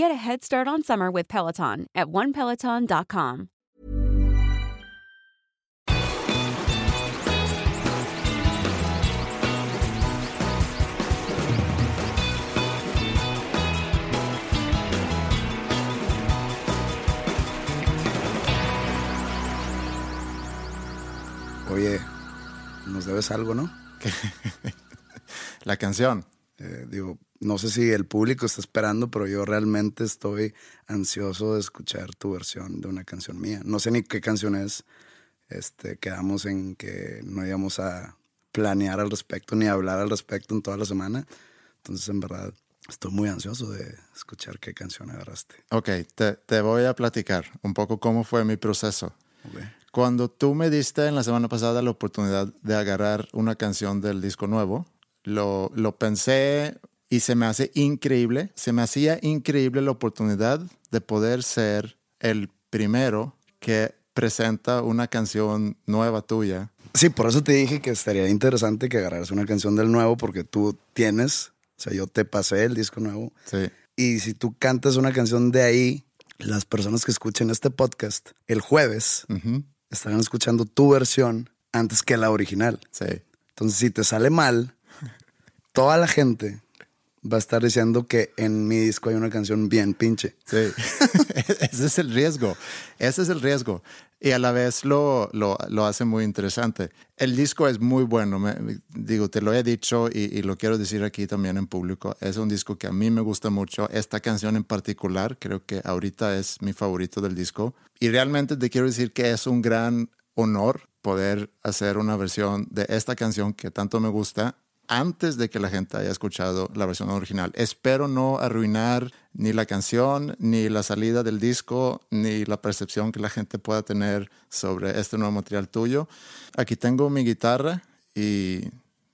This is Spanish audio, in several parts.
Get a head start on summer with Peloton at onepeloton.com. Oye, nos debes algo, ¿no? La canción. Eh, digo, no sé si el público está esperando, pero yo realmente estoy ansioso de escuchar tu versión de una canción mía. No sé ni qué canción es. Este, quedamos en que no íbamos a planear al respecto ni hablar al respecto en toda la semana. Entonces, en verdad, estoy muy ansioso de escuchar qué canción agarraste. Ok, te, te voy a platicar un poco cómo fue mi proceso. Ok. Cuando tú me diste en la semana pasada la oportunidad de agarrar una canción del disco nuevo, lo, lo pensé y se me hace increíble, se me hacía increíble la oportunidad de poder ser el primero que presenta una canción nueva tuya. Sí, por eso te dije que estaría interesante que agarraras una canción del nuevo, porque tú tienes, o sea, yo te pasé el disco nuevo. Sí, Y si tú cantas una canción de ahí, las personas que escuchen este podcast el jueves Ujú. estarán escuchando tu versión antes que la original. sí. Entonces, si te sale mal, toda la gente va a estar diciendo que en mi disco hay una canción bien pinche. Sí, ese es el riesgo, ese es el riesgo. Y a la vez lo, lo, lo hace muy interesante. El disco es muy bueno, me- digo, te lo he dicho y, y lo quiero decir aquí también en público. Es un disco que a mí me gusta mucho. Esta canción en particular creo que ahorita es mi favorito del disco. Y realmente te quiero decir que es un gran honor poder hacer una versión de esta canción que tanto me gusta antes de que la gente haya escuchado la versión original. Espero no arruinar ni la canción, ni la salida del disco, ni la percepción que la gente pueda tener sobre este nuevo material tuyo. Aquí tengo mi guitarra y,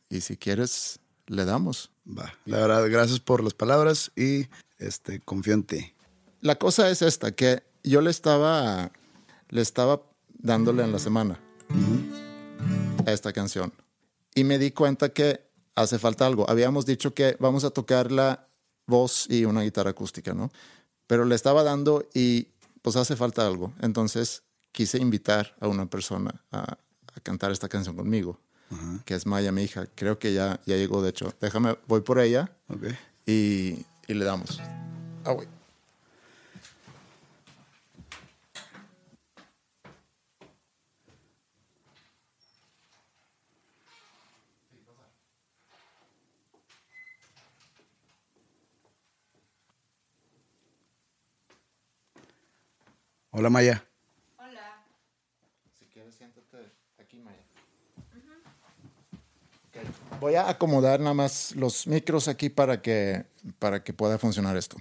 y si quieres, le damos. Va. La verdad, gracias por las palabras y este, confío en ti. La cosa es esta, que yo le estaba, le estaba dándole en la semana a esta canción y me di cuenta que hace falta algo. Habíamos dicho que vamos a tocar la voz y una guitarra acústica, ¿no? Pero le estaba dando y pues hace falta algo. Entonces quise invitar a una persona a, a cantar esta canción conmigo, que es Maya, mi hija. Creo que ya, ya llegó, de hecho. Déjame, voy por ella Ok. y, y le damos. Ah, güey. Hola, Maya. Si quieres, siéntate aquí, Maya. Voy a acomodar nada más los micros aquí para que, para que pueda funcionar esto.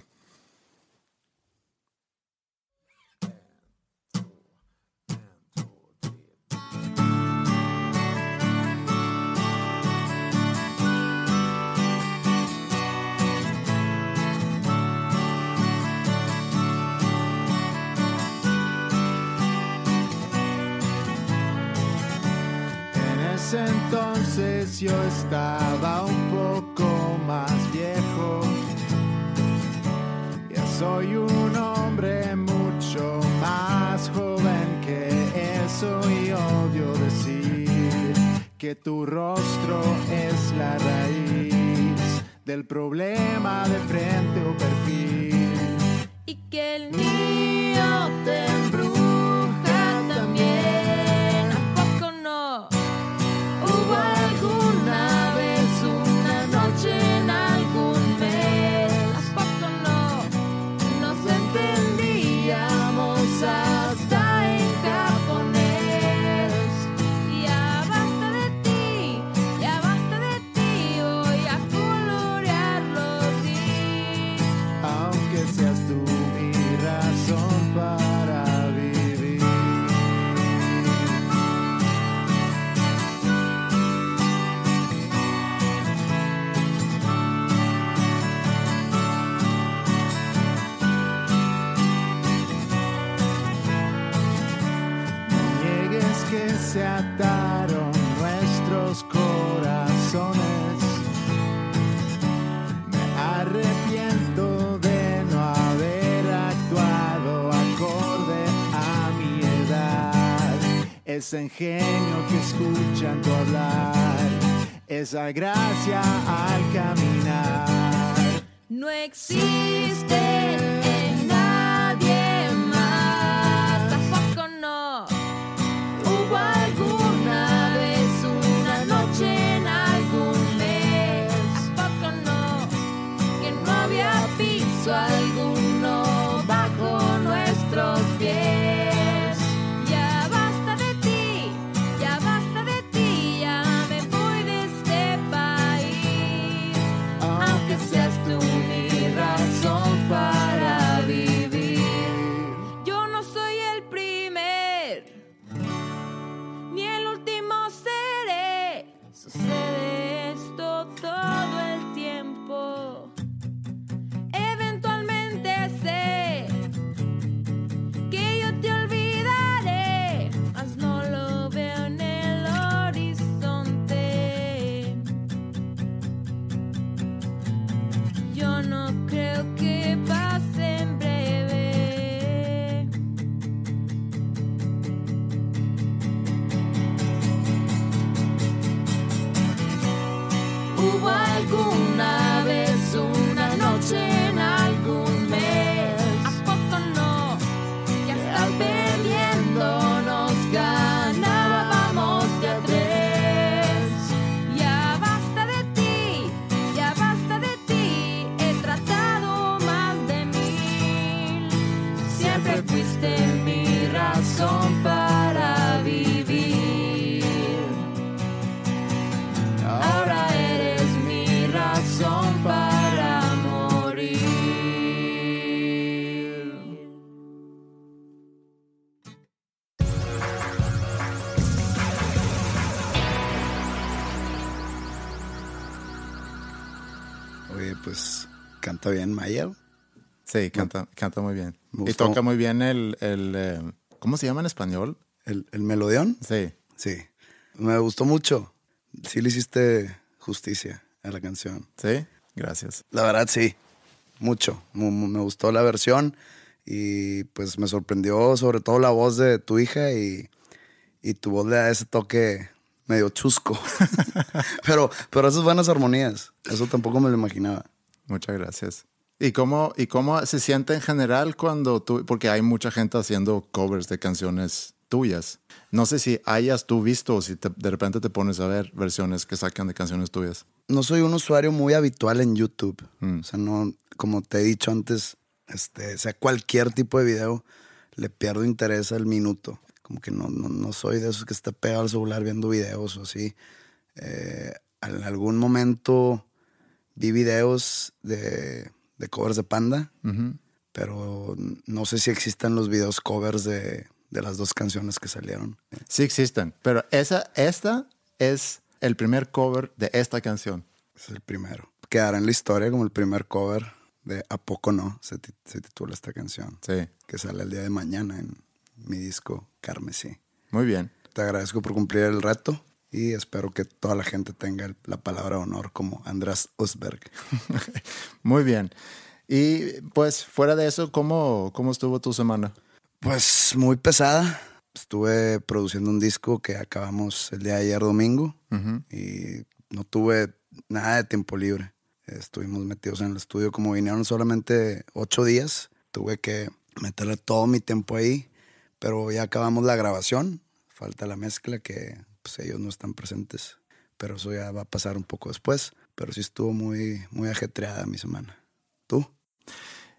Estaba un poco más viejo. Ya soy un hombre mucho más joven que eso y odio decir que tu rostro es la raíz del problema de frente o perfil. y que el niño te ese ingenio que escuchan hablar, esa gracia al caminar. No existe canta bien Maya. Sí, canta, canta muy bien. Y toca muy bien el, el, eh, ¿cómo se llama en español? El, el melodión. Sí. Sí. Me gustó mucho. Sí le hiciste justicia a la canción. Sí, gracias. La verdad, sí. Mucho. Mu- mu- Me gustó la versión y pues me sorprendió sobre todo la voz de tu hija y, y tu voz le da ese toque medio chusco. pero, pero esas buenas armonías. Eso tampoco me lo imaginaba. Muchas gracias. ¿Y cómo, ¿Y cómo se siente en general cuando tú, porque hay mucha gente haciendo covers de canciones tuyas? No sé si hayas tú visto o si te- de repente te pones a ver versiones que sacan de canciones tuyas. no soy un usuario muy habitual en YouTube. O sea, no, como te he dicho antes, este, o sea, cualquier tipo de video le pierdo interés al minuto. Como que no, no, no soy de esos que está pegado al celular viendo videos o así. Eh, en algún momento vi videos de, de covers de Panda, pero no sé si existan los videos covers de, de las dos canciones que salieron. Sí existen, pero esa, esta es el primer cover de esta canción. Es el primero. Quedará en la historia como el primer cover de A poco no, se, se titula esta canción, Sí, que sale el día de mañana en mi disco Carmesí. muy bien. Te agradezco por cumplir el reto y espero que toda la gente tenga la palabra honor como András Osberg. Muy bien. Y pues fuera de eso, ¿cómo, cómo estuvo tu semana? Pues muy pesada. Estuve produciendo un disco que acabamos el día de ayer domingo y no tuve nada de tiempo libre. Estuvimos metidos en el estudio como vinieron solamente ocho días. Tuve que meterle todo mi tiempo ahí, pero ya acabamos la grabación. Falta la mezcla que pues, ellos no están presentes, pero eso ya va a pasar un poco después. Pero sí estuvo muy, muy ajetreada mi semana. ¿Tú?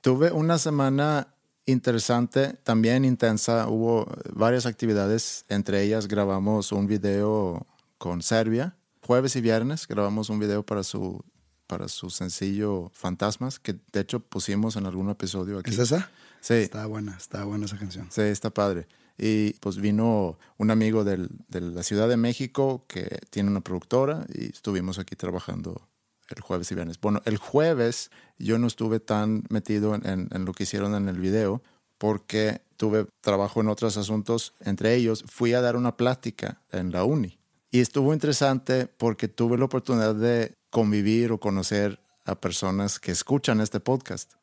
Tuve una semana interesante, también intensa. Hubo varias actividades. Entre ellas grabamos un video con Serbia. Jueves y viernes grabamos un video para su, para su sencillo Fantasmas, que de hecho pusimos en algún episodio aquí. ¿Es esa? Sí, Está buena, está buena esa canción. sí, está padre. Y pues vino un amigo de la Ciudad de México que tiene una productora y estuvimos aquí trabajando el jueves y viernes. Bueno, el jueves yo no estuve tan metido en- en lo que hicieron en el video porque tuve trabajo en otros asuntos. Entre ellos, fui a dar una plática en la uni. Y estuvo interesante porque tuve la oportunidad de convivir o conocer a personas que escuchan este podcast.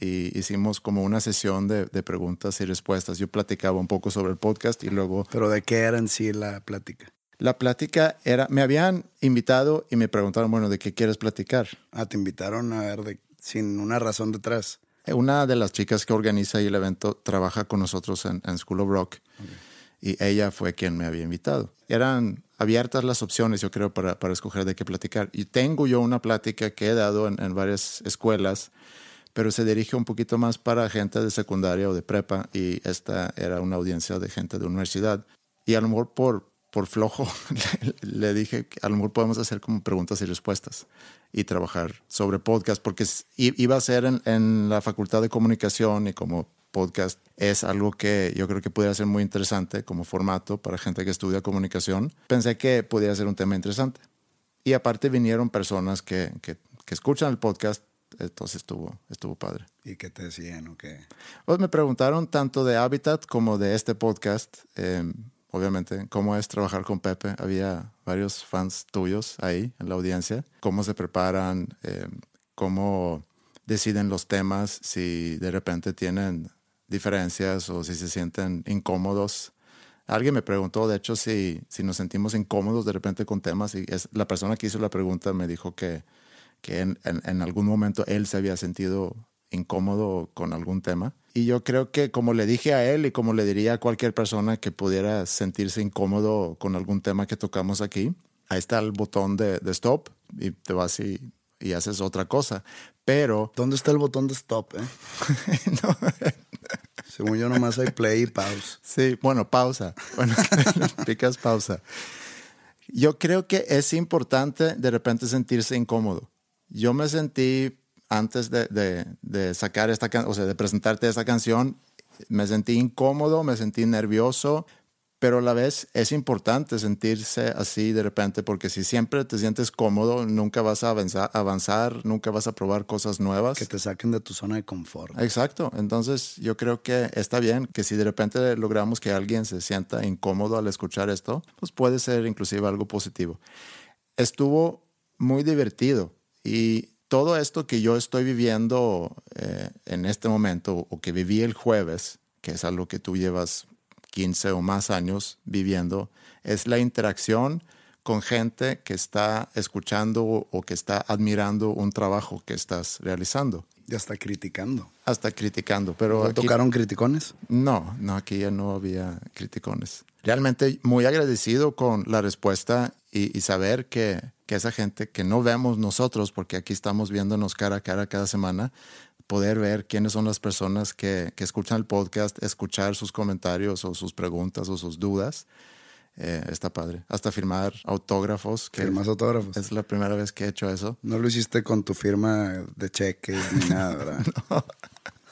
Y hicimos como una sesión de, de preguntas y respuestas. Yo platicaba un poco sobre el podcast y luego Pero ¿de qué era en sí la plática? la plática era, me habían invitado y me preguntaron, bueno, ¿de qué quieres platicar? Ah, te invitaron a ver de, sin una razón detrás. Una de las chicas que organiza ahí el evento trabaja con nosotros en, en School of Rock y ella fue quien me había invitado. Eran abiertas las opciones, yo creo, para, para escoger de qué platicar. Y tengo yo una plática que he dado en, en varias escuelas, pero se dirige un poquito más para gente de secundaria o de prepa y esta era una audiencia de gente de universidad. Y a lo mejor por, por flojo le, le dije que a lo mejor podemos hacer como preguntas y respuestas y trabajar sobre podcast, porque iba a ser en, en la Facultad de Comunicación y como podcast es algo que yo creo que pudiera ser muy interesante como formato para gente que estudia comunicación. Pensé que pudiera ser un tema interesante. Y aparte vinieron personas que, que, que escuchan el podcast, entonces estuvo, estuvo padre. ¿Y qué te decían o qué? Pues me preguntaron tanto de Habitat como de este podcast. eh, obviamente, cómo es trabajar con Pepe. Había varios fans tuyos ahí en la audiencia. Cómo se preparan, eh, cómo deciden los temas, si de repente tienen diferencias o si se sienten incómodos. Alguien me preguntó, de hecho, si, si nos sentimos incómodos de repente con temas y es, la persona que hizo la pregunta me dijo que, que en, en- en algún momento él se había sentido incómodo con algún tema. Y yo creo que como le dije a él y como le diría a cualquier persona que pudiera sentirse incómodo con algún tema que tocamos aquí, ahí está el botón de, de stop y te vas y, y haces otra cosa. Pero ¿Dónde está el botón de stop, eh? Según yo nomás hay play y pause. Sí, bueno, pausa. Bueno, picas pausa. Yo creo que es importante de repente sentirse incómodo. Yo me sentí antes de, de- de sacar esta canción, o sea, de presentarte esta canción, me sentí incómodo, me sentí nervioso, pero a la vez es importante sentirse así de repente, porque si siempre te sientes cómodo, nunca vas a avanzar, avanzar nunca vas a probar cosas nuevas. Que te saquen de tu zona de confort. Exacto. Entonces yo creo que está bien que si de repente logramos que alguien se sienta incómodo al escuchar esto, pues puede ser inclusive algo positivo. Estuvo muy divertido y todo esto que yo estoy viviendo eh, en este momento o que viví el jueves, que es algo que tú llevas 15 o más años viviendo, es la interacción con gente que está escuchando o que está admirando un trabajo que estás realizando Ya está criticando. hasta criticando, pero ¿No aquí- tocaron criticones? no, no, aquí ya no había criticones. Realmente muy agradecido con la respuesta y, y saber que, que esa gente que no vemos nosotros, porque aquí estamos viéndonos cara a cara cada semana, poder ver quiénes son las personas que, que escuchan el podcast, escuchar sus comentarios o sus preguntas o sus dudas, eh, está padre. Hasta firmar autógrafos, que ¿Firmas autógrafos? es la primera vez que he hecho eso. No lo hiciste con tu firma de cheques ni nada, ¿verdad?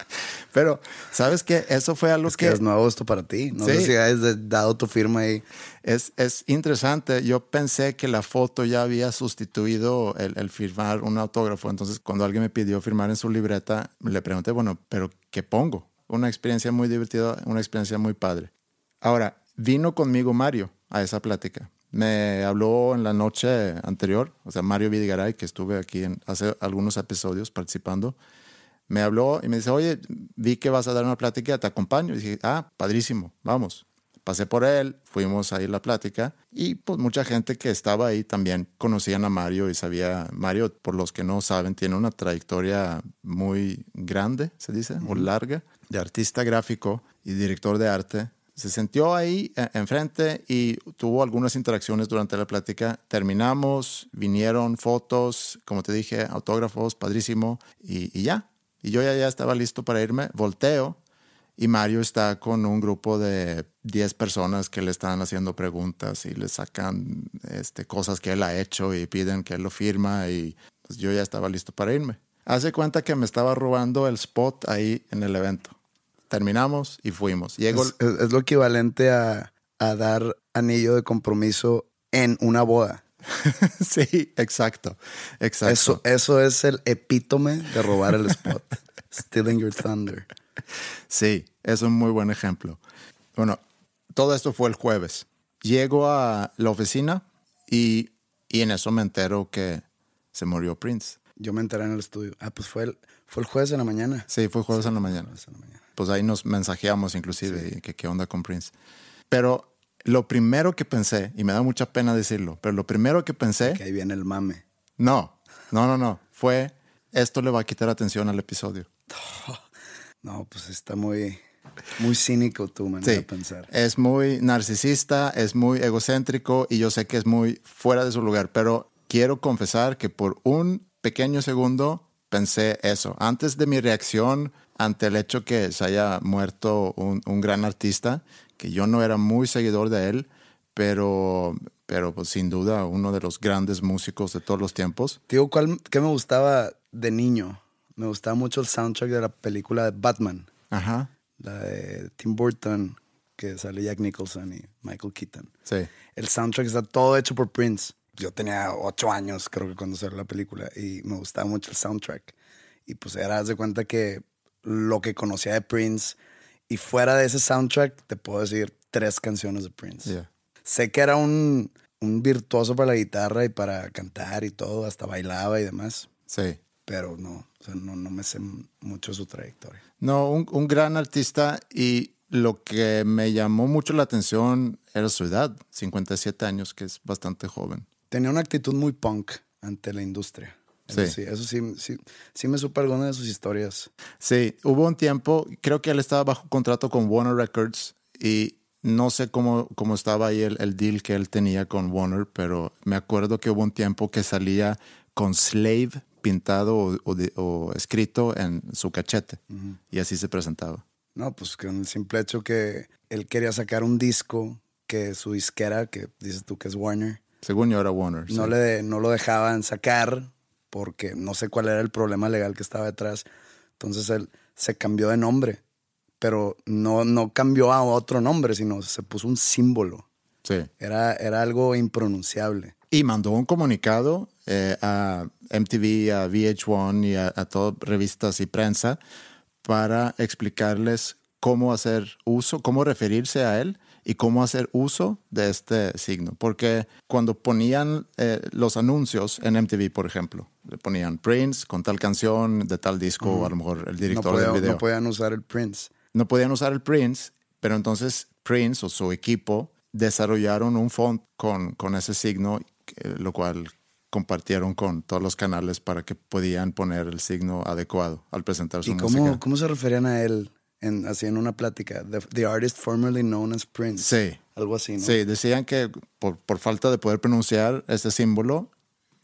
Pero, ¿sabes qué? Eso fue algo Es que es nuevo esto para ti. No sé Sí. si has dado tu firma ahí. Es, es interesante. Yo pensé que la foto ya había sustituido el, el firmar un autógrafo. Entonces, cuando alguien me pidió firmar en su libreta, le pregunté, bueno, ¿pero qué pongo? Una experiencia muy divertida, una experiencia muy padre. Ahora, vino conmigo Mario a esa plática. Me habló en la noche anterior, o sea, Mario Vidigaray, que estuve aquí en, hace algunos episodios participando. Me habló y me dice, oye, vi que vas a dar una plática, te acompaño. Y dije, ah, padrísimo, vamos. Pasé por él, fuimos ahí a la plática y pues mucha gente que estaba ahí también conocían a Mario y sabía, Mario, por los que no saben, tiene una trayectoria muy grande, se dice, o larga, de artista gráfico y director de arte. Se sintió ahí eh, enfrente y tuvo algunas interacciones durante la plática. Terminamos, vinieron fotos, como te dije, autógrafos, padrísimo, y, y ya. Y yo ya, ya estaba listo para irme, volteo y Mario está con un grupo de 10 personas que le están haciendo preguntas y le sacan este, cosas que él ha hecho y piden que él lo firma y pues yo ya estaba listo para irme. Hace cuenta que me estaba robando el spot ahí en el evento. Terminamos y fuimos. Llego, Es, es- lo equivalente a, a dar anillo de compromiso en una boda. sí, exacto, exacto. Eso, eso es el epítome de robar el spot. Stealing your thunder. Sí, es un muy buen ejemplo. Bueno, todo esto fue el jueves. Llego a la oficina y, y en eso me entero que se murió Prince. Yo me enteré en el estudio. Ah, pues fue el, Fue el jueves en la mañana. Sí, fue jueves en la mañana. Jueves en la mañana. Pues ahí nos mensajeamos inclusive, y que qué onda con Prince. Pero lo primero que pensé, y me da mucha pena decirlo, pero lo primero que pensé, Que ahí viene el mame. no, no, no, no, fue esto le va a quitar atención al episodio. No, pues está muy, muy cínico tu manera Sí, de pensar. es muy narcisista, es muy egocéntrico y yo sé que es muy fuera de su lugar, pero quiero confesar que por un pequeño segundo pensé eso. Antes de mi reacción ante el hecho que se haya muerto un, un gran artista, que yo no era muy seguidor de él, pero, pero pues sin duda uno de los grandes músicos de todos los tiempos. Digo, ¿cuál, ¿qué me gustaba de niño? Me gustaba mucho el soundtrack de la película de Batman, Ajá, la de Tim Burton, que sale Jack Nicholson y Michael Keaton. sí. El soundtrack está todo hecho por Prince. Yo tenía ocho años, creo que cuando salió la película, y me gustaba mucho el soundtrack. Y pues era, de cuenta que lo que conocía de Prince, y fuera de ese soundtrack, te puedo decir tres canciones de Prince. Yeah. Sé que era un, un virtuoso para la guitarra y para cantar y todo, hasta bailaba y demás, Sí. pero no, o sea, no, no me sé mucho su trayectoria. No, un, un gran artista y lo que me llamó mucho la atención era su edad, 57 años, que es bastante joven. Tenía una actitud muy punk ante la industria. Eso Sí. eso sí, sí, sí me supe alguna de sus historias. Sí, hubo un tiempo, creo que él estaba bajo contrato con Warner Records y no sé cómo, cómo estaba ahí el, el deal que él tenía con Warner, pero me acuerdo que hubo un tiempo que salía con Slave pintado o, o de- o escrito en su cachete y así se presentaba. No, pues con el simple hecho que él quería sacar un disco que su disquera, que dices tú que es Warner, Según yo era Warner. no, sí. le, no lo dejaban sacar porque no sé cuál era el problema legal que estaba detrás. Entonces él se cambió de nombre, pero no, no cambió a otro nombre, sino se puso un símbolo. Sí. Era, era algo impronunciable. Y mandó un comunicado eh, a MTV, a VH1 y a, a todas revistas y prensa para explicarles cómo hacer uso, cómo referirse a él y cómo hacer uso de este signo. Porque cuando ponían eh, los anuncios en MTV, por ejemplo, le ponían Prince con tal canción de tal disco, o a lo mejor el No, director podía- del video no podían usar el Prince. no podían usar el Prince, pero entonces Prince o su equipo desarrollaron un font con, con ese signo, lo cual compartieron con todos los canales para que podían poner el signo adecuado al presentar su ¿Y música. cómo, cómo se referían a él en, así en una plática? The, the artist formerly known as Prince. Sí. Algo así, ¿no? Sí, decían que por, por falta de poder pronunciar este símbolo,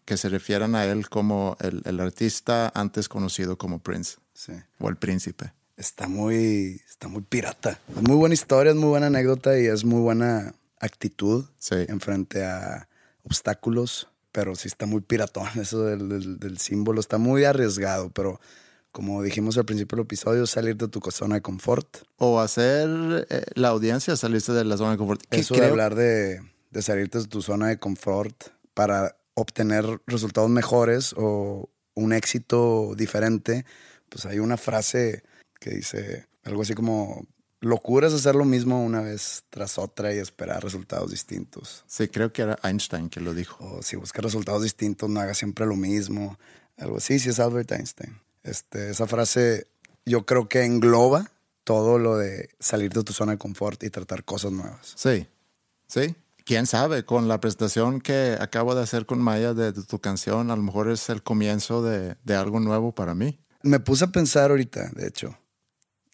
que se refieran a él como el, el artista antes conocido como Prince Sí. o el príncipe. Está muy, está muy pirata. Es muy buena historia, es muy buena anécdota y es muy buena actitud Sí. en frente a obstáculos, pero sí está muy piratón eso del, del- del símbolo. Está muy arriesgado, pero como dijimos al principio del episodio, salir de tu zona de confort. O hacer eh, la audiencia salirse de la zona de confort. Eso de creo- hablar de, de salirte de tu zona de confort para obtener resultados mejores o un éxito diferente, pues hay una frase que dice algo así como, locura es hacer lo mismo una vez tras otra y esperar resultados distintos. Sí, creo que era Einstein que lo dijo. O si buscas resultados distintos, no hagas siempre lo mismo. Algo así, sí es Albert Einstein. Este, esa frase yo creo que engloba todo lo de salir de tu zona de confort y tratar cosas nuevas. Sí, sí. Quién sabe, con la presentación que acabo de hacer con Maya de, de tu canción, a lo mejor es el comienzo de, de algo nuevo para mí. Me puse a pensar ahorita, de hecho,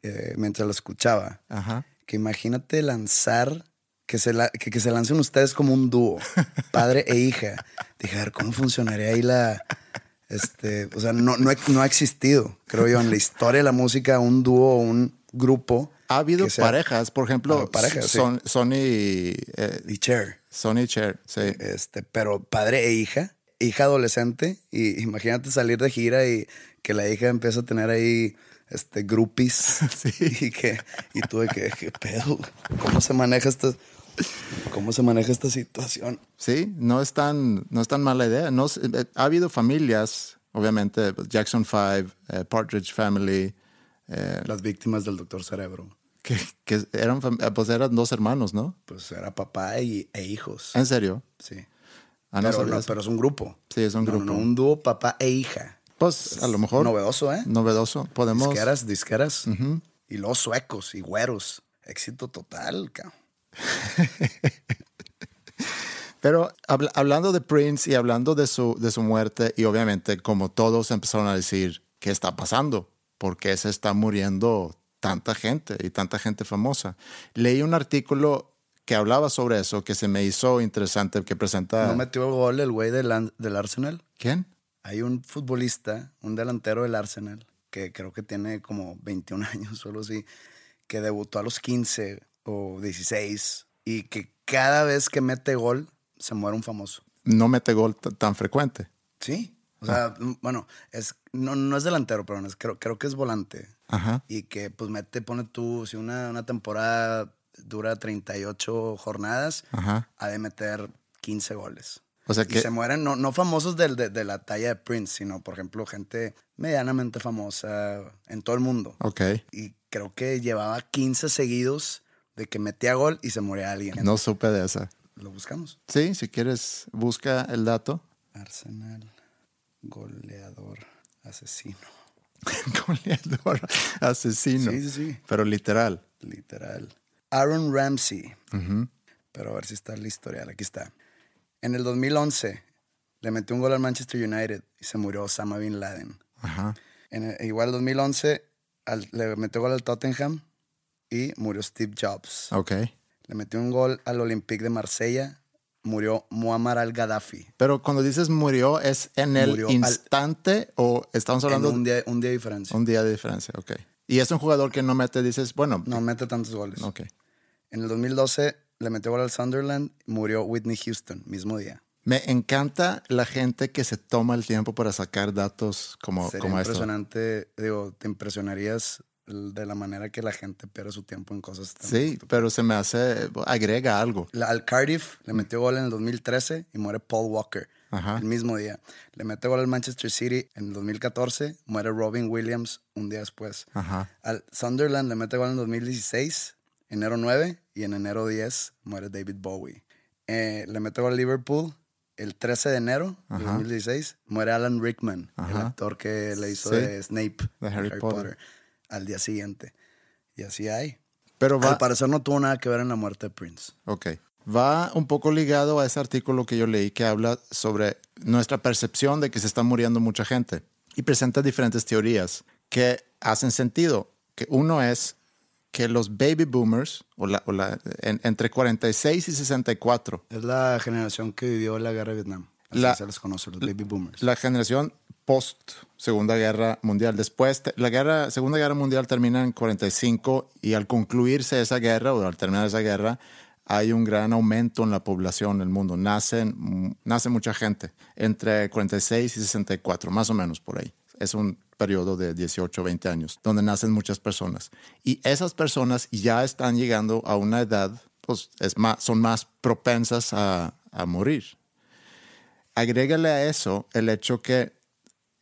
eh, mientras lo escuchaba, Ajá. que imagínate lanzar, que se, la- que, que se lancen ustedes como un dúo, padre e hija. Dije, a ver, ¿cómo funcionaría ahí la... Este, o sea, no, no, ha- no ha existido, creo yo, en la historia de la música, un dúo o un grupo. Ha habido sea- parejas, por ejemplo, Ah, parejas, sí. Son- Sony, eh, Y Cher. Sony Cher, sí. Este, pero padre e hija, hija adolescente, y imagínate salir de gira y que la hija empieza a tener ahí este groupies y que y tú de que qué pedo, cómo se maneja esta cómo se maneja esta situación. Sí, no es tan, no es tan mala idea. No, eh, ha habido familias, obviamente, Jackson 5, eh, Partridge Family, eh, Las víctimas del doctor Cerebro, que, que eran, pues eran dos hermanos, ¿no? pues era papá y, e hijos. ¿En serio? Sí. Ah, pero, no, pero es un grupo. Sí, es un No, grupo. no, un dúo papá e hija. Pues a lo mejor. Novedoso, ¿eh? Novedoso. Podemos. Disqueras, disqueras. Y los suecos y güeros. Éxito total, cabrón. Pero habla- hablando de Prince y hablando de su, de su muerte, y obviamente, como todos empezaron a decir, ¿qué está pasando? ¿Por qué se está muriendo tanta gente y tanta gente famosa? Leí un artículo que hablaba sobre eso, que se me hizo interesante, que presenta... ¿No metió el gol el güey del, del Arsenal? ¿Quién? Hay un futbolista, un delantero del Arsenal, que creo que tiene como 21 años, solo así, que debutó a los 15 o 16 y que cada vez que mete gol se muere un famoso. No mete gol tan frecuente. Sí. O sea, mm, bueno, es, no, no es delantero, perdón, es- creo, creo que es volante. Ajá. Y que pues mete, pone tú, si una, una temporada dura 38 jornadas, Ajá. ha de meter 15 goles. O sea Y que... se mueren, no, no famosos de, de la talla de Prince, sino, por ejemplo, gente medianamente famosa en todo el mundo. Ok. Y creo que llevaba 15 seguidos de que metía gol y se moría alguien. No supe de esa. Lo buscamos. Sí, si quieres, busca el dato. Arsenal, goleador, asesino. Goleador, asesino. Sí, sí, sí. Pero literal. Literal. Aaron Ramsey. Pero a ver si está el historial. Aquí está. En el 2011 le metió un gol al Manchester United y se murió Osama Bin Laden. Ajá. En el- igual 2011 al- le metió gol al Tottenham y murió Steve Jobs. Ok. Le metió un gol al Olympique de Marsella, murió Muammar al-Gaddafi. Pero cuando dices murió, ¿es en el Murió al- instante o estamos En hablando un día, un día de diferencia. un día de diferencia? Ok. Y es un jugador que no mete, dices, bueno, No mete tantos goles. ok. En el 2012 le metió gol al Sunderland, murió Whitney Houston, mismo día. Me encanta la gente que se toma el tiempo para sacar datos como, Sería como esto. impresionante, digo, te impresionarías de la manera que la gente pierde su tiempo en cosas tan Sí, estúpidas. pero se me hace, agrega algo. La- al Cardiff le metió gol en el 2013 y muere Paul Walker Ajá. el mismo día. Le metió gol al Manchester City en el 2014, muere Robin Williams un día después. Ajá. Al Sunderland le mete gol en el 2016, enero 9, y en enero 10 muere David Bowie. Eh, le mete gol al Liverpool el 13 de enero de Ajá. 2016, muere Alan Rickman, el Ajá. actor que le hizo Sí. de Snape De en Harry Potter. Al día siguiente. Y así hay. Pero va, Al parecer no tuvo nada que ver en la muerte de Prince. Ok. Va un poco ligado a ese artículo que yo leí que habla sobre nuestra percepción de que se está muriendo mucha gente y presenta diferentes teorías que hacen sentido. Que uno es que los baby boomers, o la, o la- en- entre 46 y 64, Es la generación que vivió la guerra de Vietnam. La- se les conoce, los baby boomers. la generación post Segunda Guerra Mundial. Después, la guerra, Segunda Guerra Mundial termina en 45 y al concluirse esa guerra o al terminar esa guerra, hay un gran aumento en la población del mundo. Nacen, nace mucha gente entre 46 y 64, más o menos por ahí. Es un periodo de 18, 20 años, donde nacen muchas personas. Y esas personas ya están llegando a una edad, pues es más, son más propensas a, a morir. Agrégale a eso el hecho que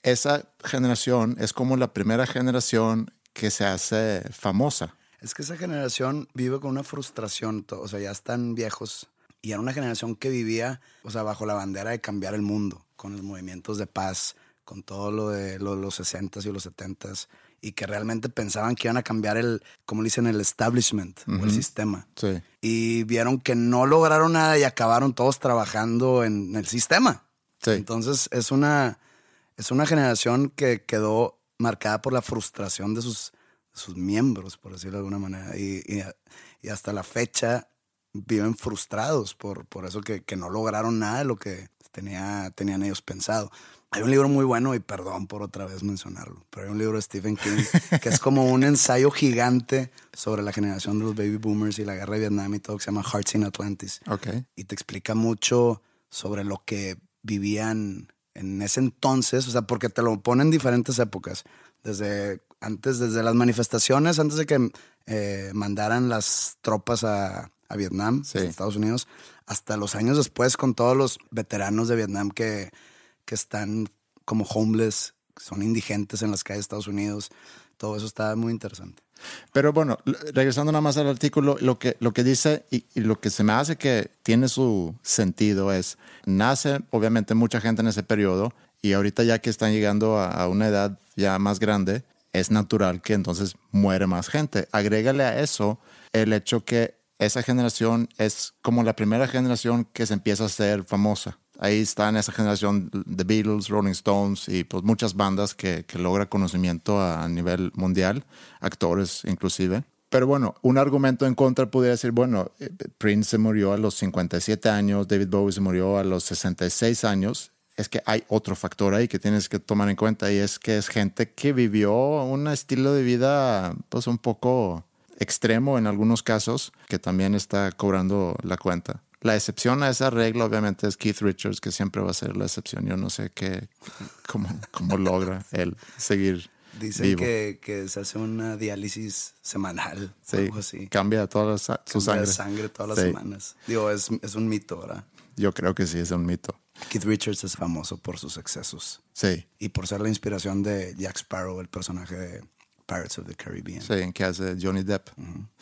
esa generación es como la primera generación que se hace famosa. Es que esa generación vive con una frustración, o sea, ya están viejos. Y era una generación que vivía, o sea, bajo la bandera de cambiar el mundo, con los movimientos de paz, con todo lo de lo- los 60s y los 70s, y que realmente pensaban que iban a cambiar el, como le dicen, el establishment o el sistema. Sí. Y vieron que no lograron nada y acabaron todos trabajando en el sistema. Sí. Entonces es una, es una generación que quedó marcada por la frustración de sus, de sus miembros, por decirlo de alguna manera. Y, y- y hasta la fecha viven frustrados por, por eso que, que no lograron nada de lo que tenía, tenían ellos pensado. Hay un libro muy bueno, y perdón por otra vez mencionarlo, pero hay un libro de Stephen King que es como un ensayo gigante sobre la generación de los baby boomers y la guerra de Vietnam y todo, que se llama Hearts in Atlantis Ok. y te explica mucho sobre lo que vivían en ese entonces, o sea, porque te lo ponen en diferentes épocas, desde antes, desde las manifestaciones, antes de que eh, mandaran las tropas a, a Vietnam, Sí. a Estados Unidos, hasta los años después con todos los veteranos de Vietnam que, que están como homeless, son indigentes en las calles de Estados Unidos, todo eso está muy interesante. Pero bueno, regresando nada más al artículo, lo que, lo que dice y, lo que se me hace que tiene su sentido es, nace obviamente mucha gente en ese periodo Y ahorita ya que están llegando a, una edad ya más grande, es natural que entonces muere más gente. Agrégale a eso el hecho que esa generación es como la primera generación que se empieza a hacer famosa. Ahí está esa generación The Beatles, Rolling Stones y pues muchas bandas que, que logra conocimiento a, a nivel mundial, actores inclusive. Pero bueno, un argumento en contra podría decir, bueno, eh, Prince se murió a los 57 años, David Bowie se murió a los 66 años. Es que hay otro factor ahí que tienes que tomar en cuenta y es que es gente que vivió un estilo de vida pues un poco extremo en algunos casos que también está cobrando la cuenta. La excepción a esa regla obviamente es Keith Richards, que siempre va a ser la excepción. Yo no sé qué, cómo, cómo logra él seguir Dicen vivo. que, que se hace una diálisis semanal, Sí, algo así. cambia toda la su Cambia sangre. todas las Sí, semanas. Digo, es, es un mito, ¿verdad? Yo creo que sí, es un mito. Keith Richards es famoso por sus excesos Sí, y por ser la inspiración de Jack Sparrow, el personaje de Pirates of the Caribbean. sí, en que hace Johnny Depp.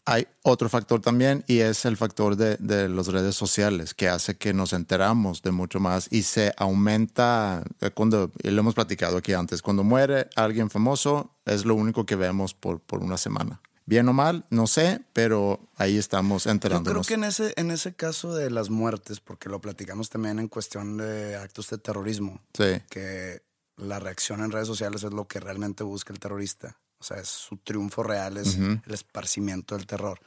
Hay otro factor también y es el factor de, de las redes sociales que hace que nos enteramos de mucho más y se aumenta eh, cuando, y lo hemos platicado aquí antes, cuando muere alguien famoso es lo único que vemos por, por una semana. Bien o mal, no sé, pero ahí estamos Yo creo enterándonos. que en ese, en ese caso de las muertes, porque lo platicamos también en cuestión de actos de terrorismo, Sí, que la reacción en redes sociales es lo que realmente busca el terrorista. O sea, es su triunfo real, es el esparcimiento del terror.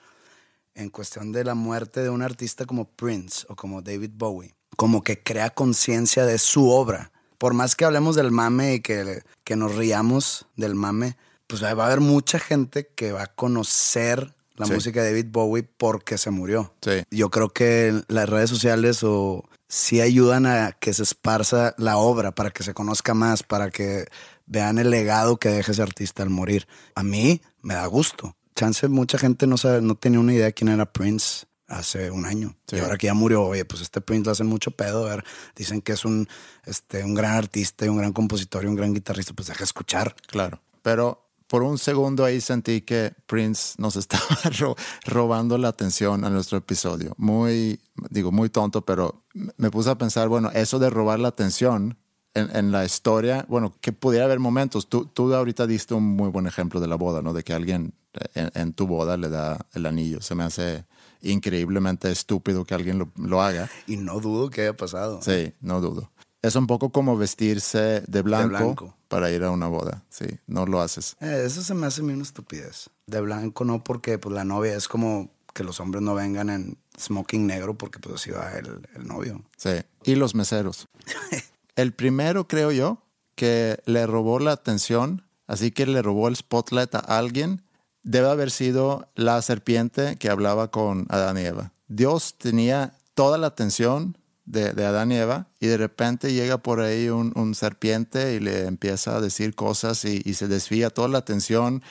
En cuestión de la muerte de un artista como Prince o como David Bowie, como que crea conciencia de su obra. Por más que hablemos del mame y que, que nos riamos del mame, pues va a haber mucha gente que va a conocer la Sí. música de David Bowie porque se murió. sí. Yo creo que las redes sociales o sí ayudan a que se esparza la obra para que se conozca más, para que vean el legado que deja ese artista al morir. A mí me da gusto. Chance mucha gente no sabe, no tenía una idea de quién era Prince hace un año. Sí. Y ahora que ya murió, oye, pues este Prince le hacen mucho pedo. A ver, dicen que es un, este, un gran artista y un gran compositor y un gran guitarrista. Pues deja escuchar. Claro, pero por un segundo ahí sentí que Prince nos estaba ro- robando la atención a nuestro episodio. Muy, digo, muy tonto, pero me puse a pensar, bueno, eso de robar la atención en, en la historia, bueno, que pudiera haber momentos. Tú, tú ahorita diste un muy buen ejemplo de la boda, ¿no? De que alguien en, en tu boda le da el anillo. Se me hace increíblemente estúpido que alguien lo, lo haga. Y no dudo que haya pasado. Sí, no dudo. Es un poco como vestirse de blanco, blanco. para ir a una boda. Sí, no lo haces. Eh, eso se me hace a mí una estupidez. De blanco no, porque pues la novia es como que los hombres no vengan en smoking negro porque pues así va el, el novio. Sí. Y los meseros. El primero, creo yo, que le robó la atención, así que le robó el spotlight a alguien, debe haber sido la serpiente que hablaba con Adán y Eva. Dios tenía toda la atención de, de Adán y Eva y de repente llega por ahí un, serpiente y le empieza a decir cosas y, y se desvía toda la atención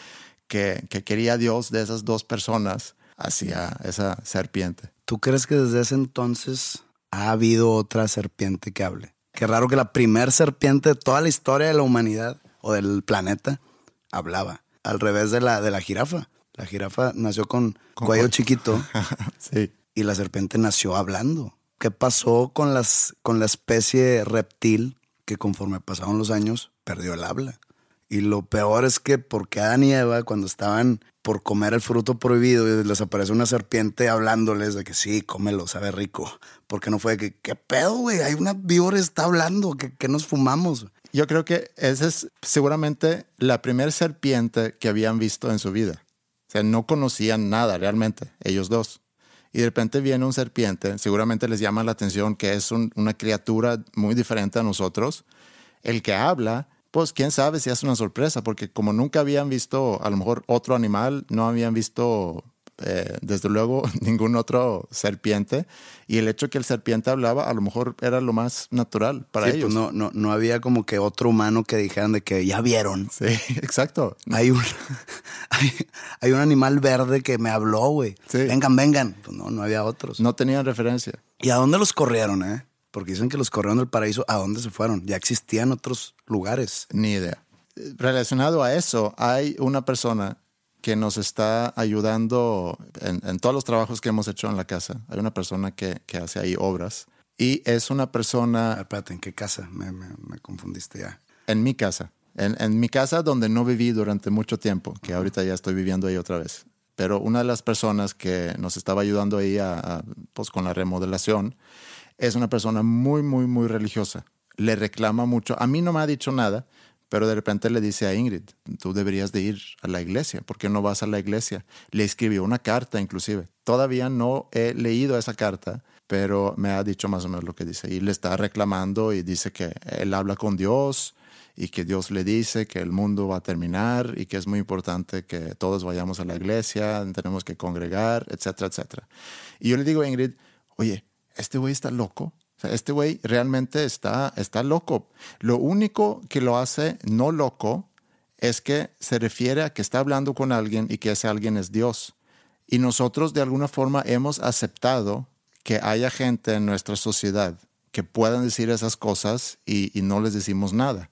que, que quería Dios de esas dos personas hacia esa serpiente. ¿Tú crees que desde ese entonces ha habido otra serpiente que hable? Qué raro que la primer serpiente de toda la historia de la humanidad o del planeta hablaba. Al revés de la, de la jirafa. La jirafa nació con, cuello chiquito sí. y la serpiente nació hablando. ¿Qué pasó con, las, con la especie reptil que conforme pasaron los años perdió el habla? Y lo peor es que porque Adán y Eva cuando estaban por comer el fruto prohibido y les aparece una serpiente hablándoles de que sí, cómelo, sabe rico. Porque no fue que, ¿qué pedo, güey? Hay una víbora está hablando, que, nos fumamos. Yo creo que esa es seguramente la primera serpiente que habían visto en su vida. O sea, no conocían nada realmente, ellos dos. Y de repente viene un serpiente, seguramente les llama la atención que es un- una criatura muy diferente a nosotros. El que habla, pues quién sabe si es una sorpresa, porque como nunca habían visto a lo mejor otro animal, no habían visto eh, desde luego ningún otro serpiente. Y el hecho que el serpiente hablaba, a lo mejor era lo más natural para Sí, ellos. pues no, no, no había como que otro humano que dijeran de que ya vieron. Sí, exacto. Hay un, hay, hay un animal verde que me habló, güey. Sí. Vengan, vengan. Pues no, no había otros. No tenían referencia. ¿Y a dónde los corrieron, eh? Porque dicen que los corrieron del paraíso. ¿A dónde se fueron? Ya existían otros lugares. Ni idea. Relacionado a eso, hay una persona que nos está ayudando en, en todos los trabajos que hemos hecho en la casa. Hay una persona que, que hace ahí obras Y es una persona espérate, ¿en qué casa? Me, me- me confundiste ya. en mi casa, en, en mi casa donde no viví durante mucho tiempo, que ahorita ya estoy viviendo ahí otra vez. Pero una de las personas que nos estaba ayudando ahí a- a, pues, con la remodelación es una persona muy, muy, muy religiosa. Le reclama mucho. A mí no me ha dicho nada, pero de repente le dice a Ingrid, tú deberías de ir a la iglesia. ¿Por qué no vas a la iglesia? Le escribió una carta inclusive. Todavía no he leído esa carta, pero me ha dicho más o menos lo que dice. Y le está reclamando y dice que él habla con Dios y que Dios le dice que el mundo va a terminar y que es muy importante que todos vayamos a la iglesia, tenemos que congregar, etcétera, etcétera. Y yo le digo a Ingrid, oye, este güey está loco. Este güey realmente está, está loco. Lo único que lo hace no loco es que se refiere a que está hablando con alguien y que ese alguien es Dios. Y nosotros de alguna forma hemos aceptado que haya gente en nuestra sociedad que puedan decir esas cosas y, y no les decimos nada.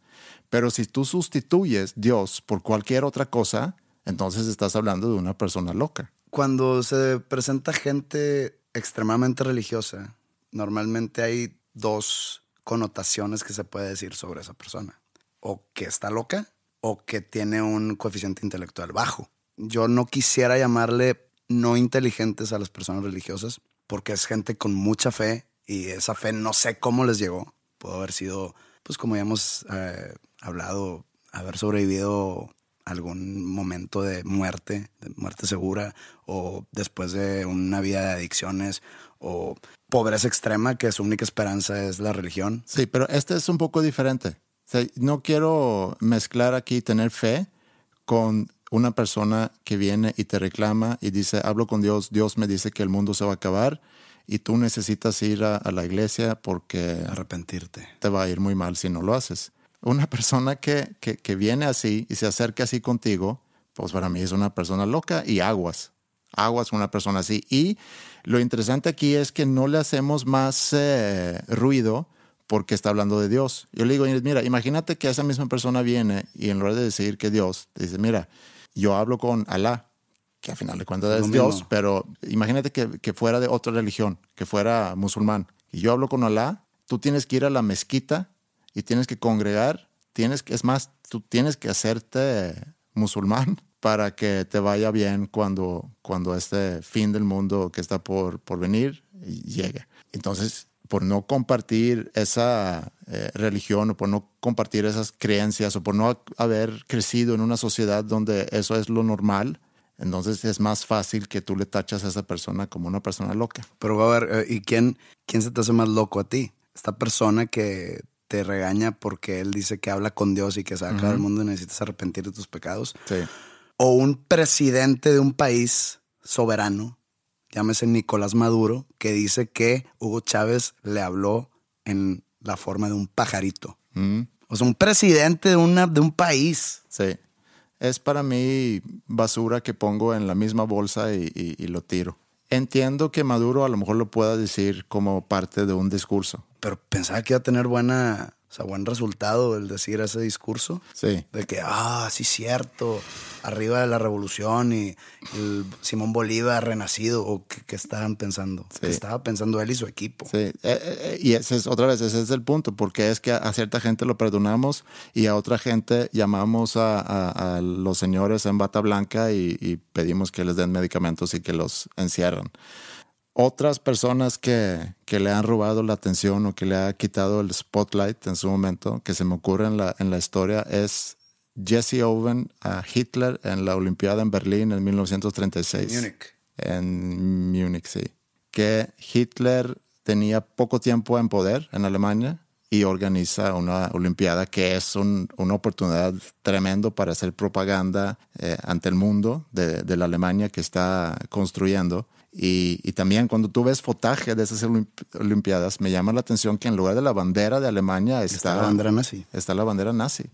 Pero si tú sustituyes Dios por cualquier otra cosa, entonces estás hablando de una persona loca. Cuando se presenta gente extremadamente religiosa, normalmente hay dos connotaciones que se puede decir sobre esa persona. O que está loca o que tiene un coeficiente intelectual bajo. Yo no quisiera llamarle no inteligentes a las personas religiosas porque es gente con mucha fe y esa fe no sé cómo les llegó. Pudo haber sido, pues como ya hemos eh, hablado, haber sobrevivido algún momento de muerte, de muerte segura, o después de una vida de adicciones, o pobreza extrema, que su única esperanza es la religión. Sí, pero este es un poco diferente. O sea, no quiero mezclar aquí tener fe con una persona que viene y te reclama y dice, hablo con Dios, Dios me dice que el mundo se va a acabar y tú necesitas ir a, a la iglesia porque Arrepentirte. te va a ir muy mal si no lo haces. Una persona que, que, que viene así y se acerca así contigo, pues para mí es una persona loca y aguas. Aguas una persona así. Y lo interesante aquí es que no le hacemos más eh, ruido porque está hablando de Dios. Yo le digo, mira, imagínate que esa misma persona viene y en lugar de decir que Dios, te dice, mira, yo hablo con Alá, que al final de cuentas es mismo. Dios, pero imagínate que, que fuera de otra religión, que fuera musulmán, y yo hablo con Alá, tú tienes que ir a la mezquita y tienes que congregar, tienes que, es más, tú tienes que hacerte musulmán para que te vaya bien cuando, cuando este fin del mundo que está por, por venir llegue. Entonces, por no compartir esa eh, religión o por no compartir esas creencias o por no haber crecido en una sociedad donde eso es lo normal, entonces es más fácil que tú le tachas a esa persona como una persona loca. Pero a ver, eh, ¿y quién, quién se te hace más loco a ti? Esta persona que te regaña porque él dice que habla con Dios y que se va a acabar el mundo y necesitas arrepentir de tus pecados. Sí. O un presidente de un país soberano, llámese Nicolás Maduro, que dice que Hugo Chávez le habló en la forma de un pajarito. Mm, O sea, un presidente de, una, de un país. sí. Es para mí basura que pongo en la misma bolsa y, y- y lo tiro. Entiendo que Maduro a lo mejor lo pueda decir como parte de un discurso. Pero pensaba que iba a tener buena, sea, buen resultado el decir ese discurso. Sí. De que, ah, sí, cierto, arriba de la revolución y el Simón Bolívar renacido, o qué, qué estaban pensando. Sí. ¿Qué estaba pensando él y su equipo? Sí, eh, eh, y ese es otra vez, ese es el punto, porque es que a, a cierta gente lo perdonamos y a otra gente llamamos a, a- a los señores en bata blanca y, y pedimos que les den medicamentos y que los encierran. Otras personas que, que le han robado la atención o que le ha quitado el spotlight en su momento, que se me ocurre en la, en la historia, es Jesse Owen a Hitler en la Olimpiada en Berlín en 1936 Múnich. en Múnich, sí. Que Hitler tenía poco tiempo en poder en Alemania y organiza una Olimpiada que es un- una oportunidad tremendo para hacer propaganda eh, ante el mundo de, de la Alemania que está construyendo. Y, y también cuando tú ves fotaje de esas olimp- Olimpiadas, me llama la atención que en lugar de la bandera de Alemania está, Está la bandera nazi. está la bandera nazi.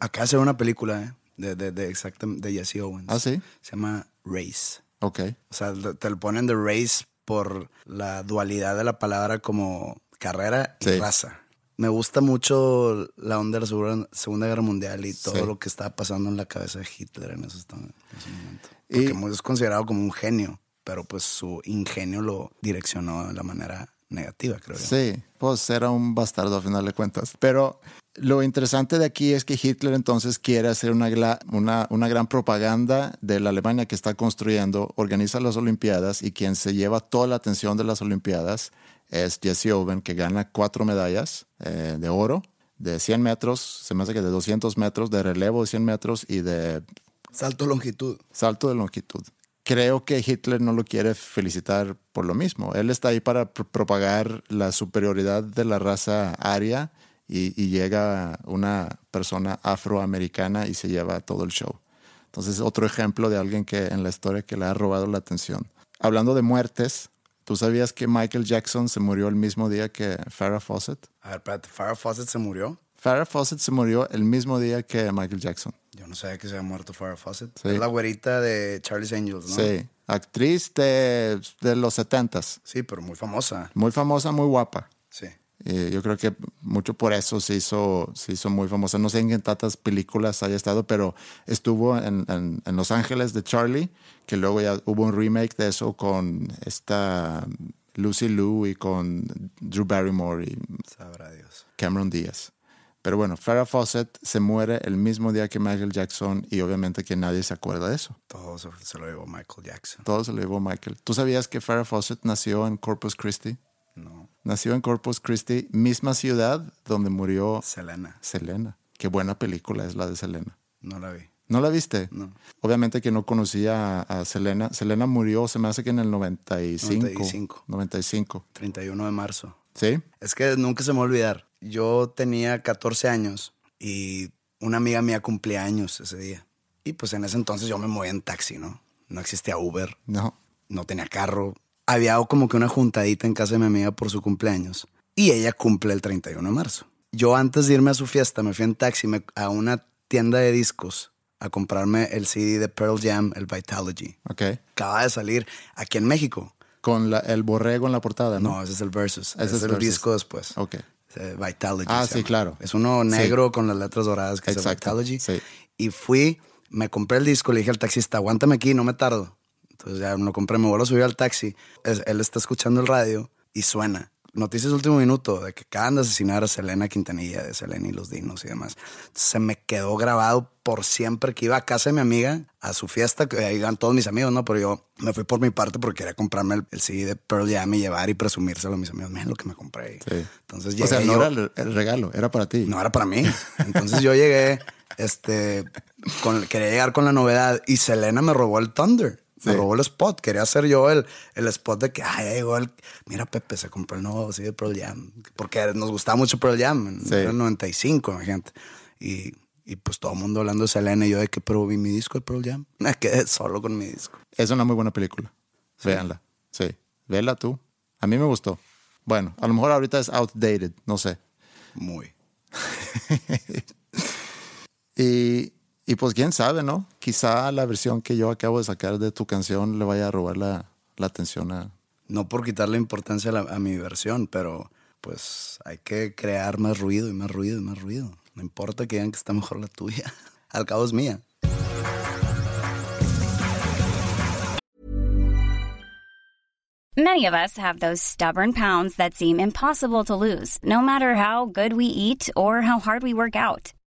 Acá se ve una película, ¿eh? De, de, de, exactam- de Jesse Owens. Ah, sí. Se llama Race. Ok. O sea, te lo ponen de race por la dualidad de la palabra como carrera y Sí. raza. Me gusta mucho la onda de la Segunda- Guerra Mundial y todo Sí. lo que estaba pasando en la cabeza de Hitler en ese, en ese momento. Y- Porque es considerado como un genio, pero pues su ingenio lo direccionó de la manera negativa, creo yo. Sí, pues era un bastardo a final de cuentas. Pero lo interesante de aquí es que Hitler entonces quiere hacer una, una, una gran propaganda de la Alemania que está construyendo, organiza las Olimpiadas y quien se lleva toda la atención de las Olimpiadas es Jesse Owen, que gana cuatro medallas eh, de oro, de 100 metros, se me hace que de 200 metros, de relevo de 100 metros y de Salto longitud. salto de longitud. Creo que Hitler no lo quiere felicitar por lo mismo. Él está ahí para pr- propagar la superioridad de la raza aria y, y llega una persona afroamericana y se lleva todo el show. Entonces, otro ejemplo de alguien que en la historia que le ha robado la atención. Hablando de muertes, ¿tú sabías que Michael Jackson se murió el mismo día que Farrah Fawcett? A ver, espérate, Farrah Fawcett se murió. Farrah Fawcett se murió el mismo día que Michael Jackson. Yo no sabía que se había muerto Farrah Fawcett. Sí. Es la güerita de Charlie's Angels, ¿no? Sí, actriz de, de los setentas. Sí, pero muy famosa. Muy famosa, muy guapa. Sí. Yo creo que mucho por eso se hizo, se hizo muy famosa. No sé en qué tantas películas haya estado, pero estuvo en, en- en Los Ángeles de Charlie, que luego ya hubo un remake de eso con esta Lucy Liu y con Drew Barrymore y Sabrá Dios. Cameron Díaz. Pero bueno, Farrah Fawcett se muere el mismo día que Michael Jackson y obviamente que nadie se acuerda de eso. Todo se, lo llevó Michael Jackson. Todo se lo llevó Michael. ¿Tú sabías que Farrah Fawcett nació en Corpus Christi? No. Nació en Corpus Christi, misma ciudad donde murió Selena. Selena. Qué buena película es la de Selena. No la vi. ¿No la viste? No. Obviamente que no conocía a Selena. Selena murió, se me hace que en el 95. 95. 95. 31 de marzo. ¿Sí? Es que nunca se me va a olvidar. Yo tenía 14 años y una amiga mía cumplía años ese día. Y pues en ese entonces yo me movía en taxi, ¿no? No existía Uber, No. no tenía carro. Había como que una juntadita en casa de mi amiga por su cumpleaños. Y ella cumple el 31 de marzo. Yo antes de irme a su fiesta me fui en taxi me- a una tienda de discos a comprarme el CD de Pearl Jam, el Vitalogy. Ok. Acaba de salir aquí en México. Con la- el borrego en la portada, ¿no? No, ese es el Versus. Ese Ese es el Versus. disco después. Ok. Vitalogy. Ah, sí, llama. claro. Es uno Sí. negro con las letras doradas que Exacto, es Vitalogy. sí. Y fui, me compré el disco, le dije al taxista, aguántame aquí, no me tardo. Entonces ya lo compré, me vuelvo a subir al taxi. Él está escuchando el radio y suena. Noticias de último minuto de que acaban de asesinar a Selena Quintanilla, de Selena y los Dinos y demás. Se me quedó grabado por siempre que iba a casa de mi amiga a su fiesta, que ahí iban todos mis amigos, ¿no? Pero yo me fui por mi parte porque quería comprarme el, el CD de Pearl Jam y llevar y presumírselo a mis amigos. Miren lo que me compré. Sí. Entonces O llegué sea, no yo- era el, el regalo, era para ti. no era para mí. Entonces yo llegué, este, con, quería llegar con la novedad y Selena me robó el Thunder. Me Sí. robó el spot. Quería hacer yo el, el spot de que, ay, llegó el. Mira, Pepe, se compró el nuevo sí, de Pearl Jam. Porque nos gustaba mucho Pearl Jam. En Sí. el 95, imagínate. Y, y pues todo el mundo hablando de Selena y yo de que, pero vi mi disco de Pearl Jam. Me quedé solo con mi disco. Es una muy buena película. Véanla. Sí. Vela tú. A mí me gustó. Bueno, a lo mejor ahorita es outdated, no sé. Muy. Y, y pues quién sabe, ¿no? Quizá la versión que yo acabo de sacar de tu canción le vaya a robar la, la atención a... No por quitarle importancia a, la- a mi versión, pero pues hay que crear más ruido y más ruido y más ruido. No importa que digan que está mejor la tuya. Al cabo es mía. Many of us have those stubborn pounds that seem impossible to lose, no matter how good we eat or how hard we work out.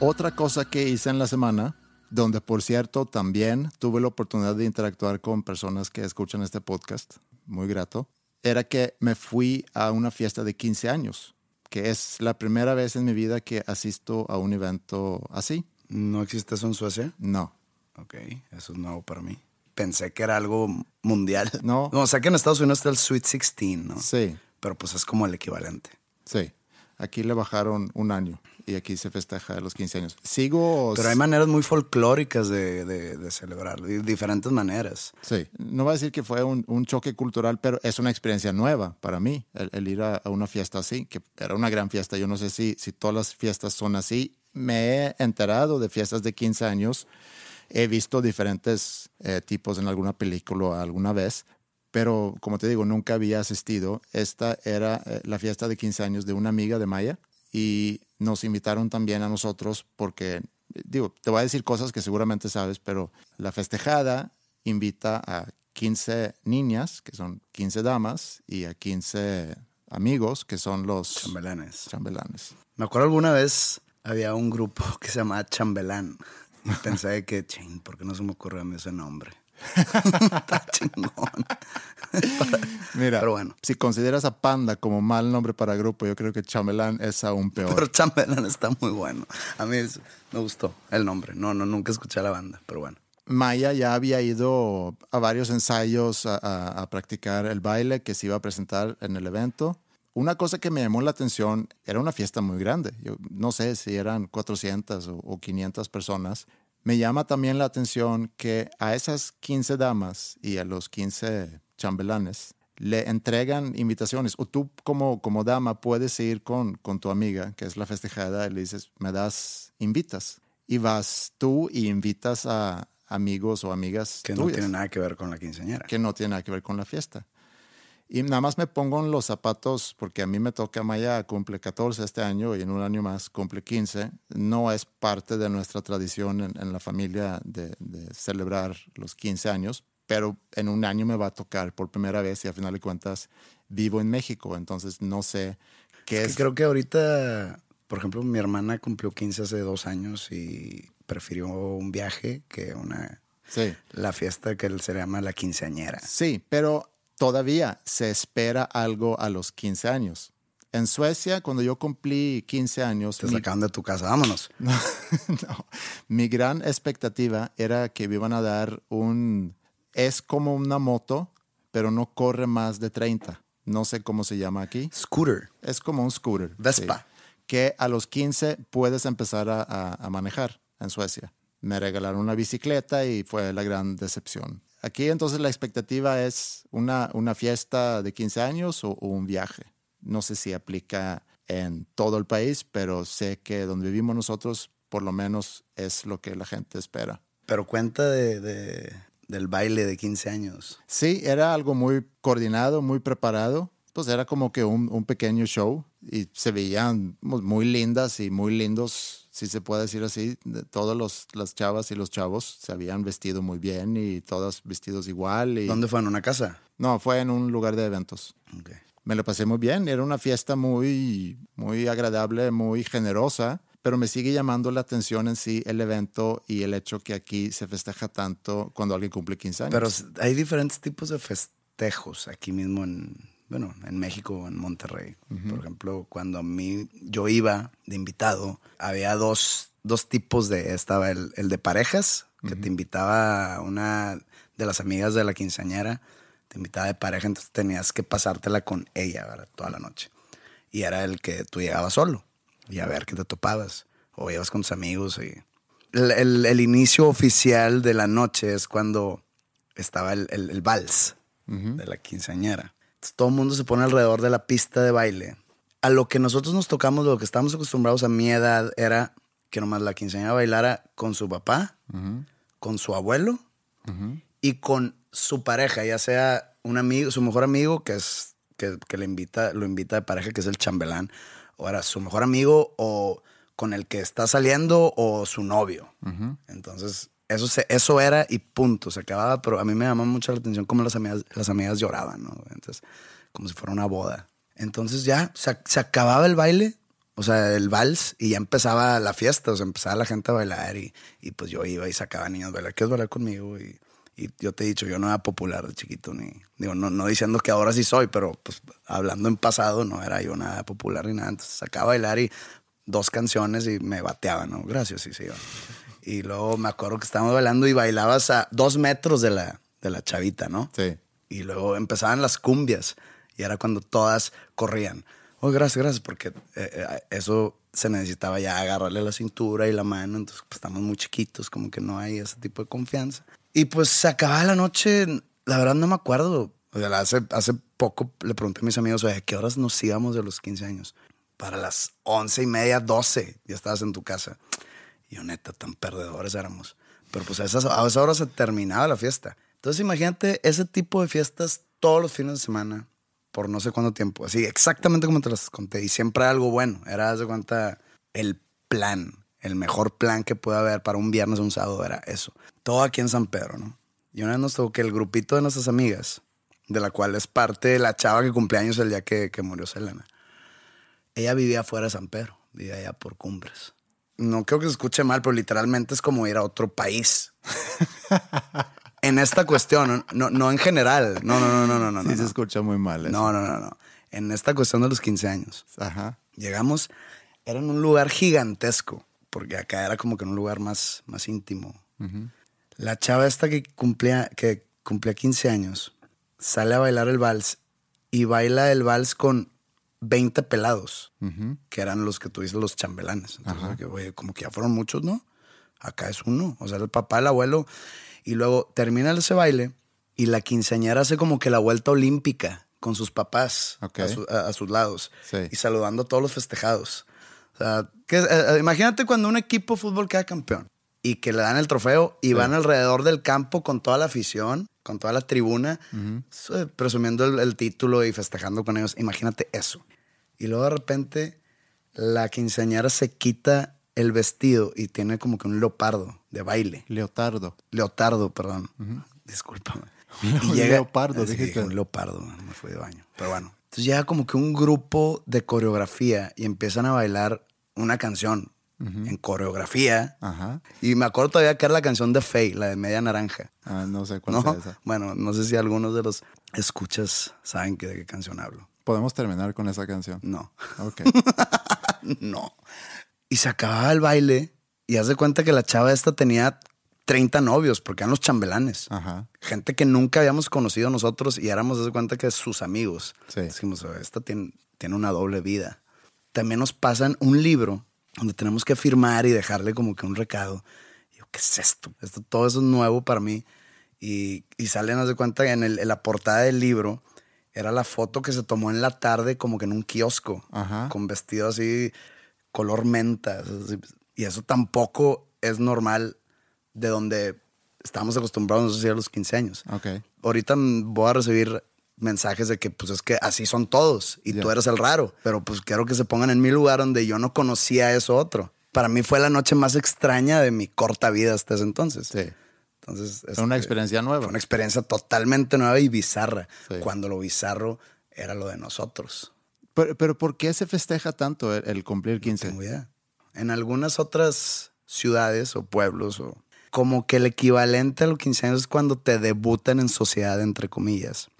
Otra cosa que hice en la semana, donde por cierto también tuve la oportunidad de interactuar con personas que escuchan este podcast, muy grato, era que me fui a una fiesta de 15 años, que es la primera vez en mi vida que asisto a un evento así. ¿No existe eso en Suecia? No. Ok, eso es nuevo para mí. Pensé que era algo mundial. No. o sea que en Estados Unidos está el Sweet 16, ¿no? Sí, Pero pues es como el equivalente. sí. Aquí le bajaron un año y aquí se festeja los 15 años. Sigo... Pero hay maneras muy folclóricas de, de, de celebrarlo, de diferentes maneras. Sí, no voy a decir que fue un, un choque cultural, pero es una experiencia nueva para mí, el, el ir a, a una fiesta así, que era una gran fiesta. Yo no sé si, si todas las fiestas son así. Me he enterado de fiestas de 15 años, he visto diferentes eh, tipos en alguna película alguna vez, pero como te digo, nunca había asistido. Esta era eh, la fiesta de 15 años de una amiga de Maya y nos invitaron también a nosotros porque, digo, te voy a decir cosas que seguramente sabes, pero la festejada invita a 15 niñas, que son 15 damas, y a 15 amigos, que son los Chambelanes. chambelanes. Me acuerdo alguna vez había un grupo que se llamaba Chambelán. Y pensé que, ching, ¿por qué no se me ocurrió a mí ese nombre? Está chingón. Mira, Pero bueno. si consideras a Panda como mal nombre para grupo, yo creo que chambelán es aún peor. Pero Chambelán está muy bueno. A mí es- me gustó el nombre. No, no, nunca escuché a la banda, pero bueno. Maya ya había ido a varios ensayos a, a- a practicar el baile que se iba a presentar en el evento. Una cosa que me llamó la atención, era una fiesta muy grande. Yo no sé si eran 400 o, o 500 personas. Me llama también la atención que a esas 15 damas y a los 15 chambelanes le entregan invitaciones. O tú como, como dama puedes ir con, con tu amiga, que es la festejada, y le dices, me das, invitas. Y vas tú y invitas a amigos o amigas Que no tuyas, tiene nada que ver con la quinceañera. que no tiene nada que ver con la fiesta. Y nada más me pongo en los zapatos, porque a mí me toca, Maya cumple 14 este año y en un año más cumple 15. No es parte de nuestra tradición en, en la familia de, de celebrar los 15 años, pero en un año me va a tocar por primera vez y a final de cuentas vivo en México, entonces no sé qué Es es. que creo que ahorita, por ejemplo, mi hermana cumplió 15 hace dos años y prefirió un viaje que una Sí. la fiesta que se llama la quinceañera. Sí, pero todavía se espera algo a los 15 años. En Suecia, cuando yo cumplí 15 años, Te mi- de tu casa, vámonos. No, no. Mi gran expectativa era que me iban a dar un... Es como una moto, pero no corre más de 30. No sé cómo se llama aquí. Scooter. Es como un scooter. Vespa. sí, que a los 15 puedes empezar a, a- a manejar en Suecia. Me regalaron una bicicleta y fue la gran decepción. Aquí entonces la expectativa es una, una fiesta de 15 años o, o un viaje. No sé si aplica en todo el país, pero sé que donde vivimos nosotros por lo menos es lo que la gente espera. Pero cuenta de, de- del baile de 15 años. Sí, era algo muy coordinado, muy preparado. Pues era como que un, un pequeño show y se veían mu- muy lindas y muy lindos, si se puede decir así. Todas las chavas y los chavos se habían vestido muy bien y todas vestidos igual. Y... ¿Dónde fue? ¿En una casa? No, fue en un lugar de eventos. Me lo pasé muy bien, era una fiesta muy, muy agradable, muy generosa, pero me sigue llamando la atención en sí el evento y el hecho que aquí se festeja tanto cuando alguien cumple 15 años. Pero hay diferentes tipos de festejos aquí mismo en, bueno, en México en Monterrey. Por ejemplo, cuando a mí yo iba de invitado, había dos, dos tipos de, estaba el, el de parejas, que te invitaba una de las amigas de la quinceañera, te invitaba de pareja, entonces tenías que pasártela con ella, ¿verdad? Toda la noche. Y era el que tú llegabas solo y a ver qué te topabas. O ibas con tus amigos y... El, el- el inicio oficial de la noche es cuando estaba el, el- el vals de la quinceañera. Todo el mundo se pone alrededor de la pista de baile. A lo que nosotros nos tocamos, lo que estábamos acostumbrados a mi edad era que nomás la quinceañera bailara con su papá, con su abuelo y con su pareja, ya sea un amigo, su mejor amigo, que es que, que le invita, lo invita de pareja, que es el chambelán, o era su mejor amigo, o con el que está saliendo, o su novio. Entonces, eso, eso era y punto, se acababa, pero a mí me llamaba mucho la atención cómo las amigas, las amigas lloraban, ¿no? Entonces, como si fuera una boda. Entonces ya se, acababa el baile, o sea, el vals, y ya empezaba la fiesta, o sea, empezaba la gente a bailar, y, y pues yo iba y sacaba niños a bailar, ¿quieres bailar conmigo? Y, Y yo te he dicho, yo no era popular de chiquito, ni digo, no, no diciendo que ahora sí soy, pero pues hablando en pasado no era yo nada popular ni nada. Entonces sacaba a bailar y dos canciones y me bateaban, ¿no? Gracias, y se iba. Y luego me acuerdo que estábamos bailando y bailabas a dos metros de la, de la chavita, ¿no? Sí. Y luego empezaban las cumbias y era cuando todas corrían. Oh, gracias, gracias, porque eh, eh, eso se necesitaba ya agarrarle la cintura y la mano, entonces pues, estamos muy chiquitos, como que no hay ese tipo de confianza. Y pues se acababa la noche, la verdad no me acuerdo. O sea, hace, hace poco le pregunté a mis amigos, oye, ¿a qué horas nos íbamos de los 15 años? Para las once y media, 12, ya estabas en tu casa. Yo, neta, tan perdedores éramos. Pero pues a, esas, a esa hora se terminaba la fiesta. Entonces imagínate ese tipo de fiestas todos los fines de semana, por no sé cuánto tiempo. Así, exactamente como te las conté. Y siempre algo bueno. Era, de cuenta, el plan. El mejor plan que puede haber para un viernes o un sábado era eso. Todo aquí en San Pedro, ¿no? Y una vez nos tocó que el grupito de nuestras amigas, de la cual es parte la chava que cumpleaños el día que, que murió Selena, ella vivía fuera de San Pedro, vivía allá por Cumbres. No creo que se escuche mal, pero literalmente es como ir a otro país. en esta cuestión, no, no en general. No, no, no, no, no, no. Sí, no, se no. escucha muy mal. Eso. No, no, no, no. En esta cuestión de los 15 años. Ajá. Llegamos, era en un lugar gigantesco, porque acá era como que en un lugar más, más íntimo. La chava esta que cumplía, que cumplía 15 años sale a bailar el vals y baila el vals con 20 pelados, que eran los que tú dices los chambelanes. Entonces, que, oye, como que ya fueron muchos, ¿no? Acá es uno, o sea, el papá, el abuelo. Y luego termina ese baile y la quinceañera hace como que la vuelta olímpica con sus papás a, su- a- a sus lados Sí. y saludando a todos los festejados. O sea, que, eh, eh, imagínate cuando un equipo de fútbol queda campeón y que le dan el trofeo y van alrededor del campo con toda la afición, con toda la tribuna, presumiendo el, el título y festejando con ellos. Imagínate eso. Y luego de repente la quinceañera se quita el vestido y tiene como que un leopardo de baile. Leotardo. Leotardo, perdón. Discúlpame. Un leopardo, sí, dije, un leopardo, me fui de baño. Pero bueno. Entonces llega como que un grupo de coreografía y empiezan a bailar una canción en coreografía. Ajá. Y me acuerdo todavía que era la canción de Faye, la de Media Naranja. Ah, no sé cuál ¿no? sea esa. Bueno, no sé si algunos de los escuchas saben que de qué canción hablo. Podemos terminar con esa canción. No. Ok. No. Y se acababa el baile y haz de cuenta que la chava esta tenía 30 novios porque eran los chambelanes. Ajá. Gente que nunca habíamos conocido nosotros y éramos, haz de cuenta que sus amigos. Sí. Decimos, "Oh, esta tiene, tiene una doble vida. También nos pasan un libro donde tenemos que firmar y dejarle como que un recado. Y yo, ¿qué es esto? esto todo eso es nuevo para mí. Y, y salen, haz de cuenta, en, el- en la portada del libro era la foto que se tomó en la tarde como que en un kiosco. Ajá. Con vestido así, color menta. Y eso tampoco es normal de donde estamos acostumbrados, no sé si a los 15 años. Ok. Ahorita voy a recibir mensajes de que pues es que así son todos y tú eres el raro, pero pues quiero que se pongan en mi lugar donde yo no conocía eso otro. Para mí fue la noche más extraña de mi corta vida hasta ese entonces. Sí. Entonces, Fue una este, experiencia nueva. Fue una experiencia totalmente nueva y bizarra, Sí. cuando lo bizarro era lo de nosotros. Pero, pero ¿por qué se festeja tanto el, el cumplir 15? Tengo idea. En algunas otras ciudades o pueblos o como que el equivalente a los 15 años es cuando te debutan en sociedad, entre comillas,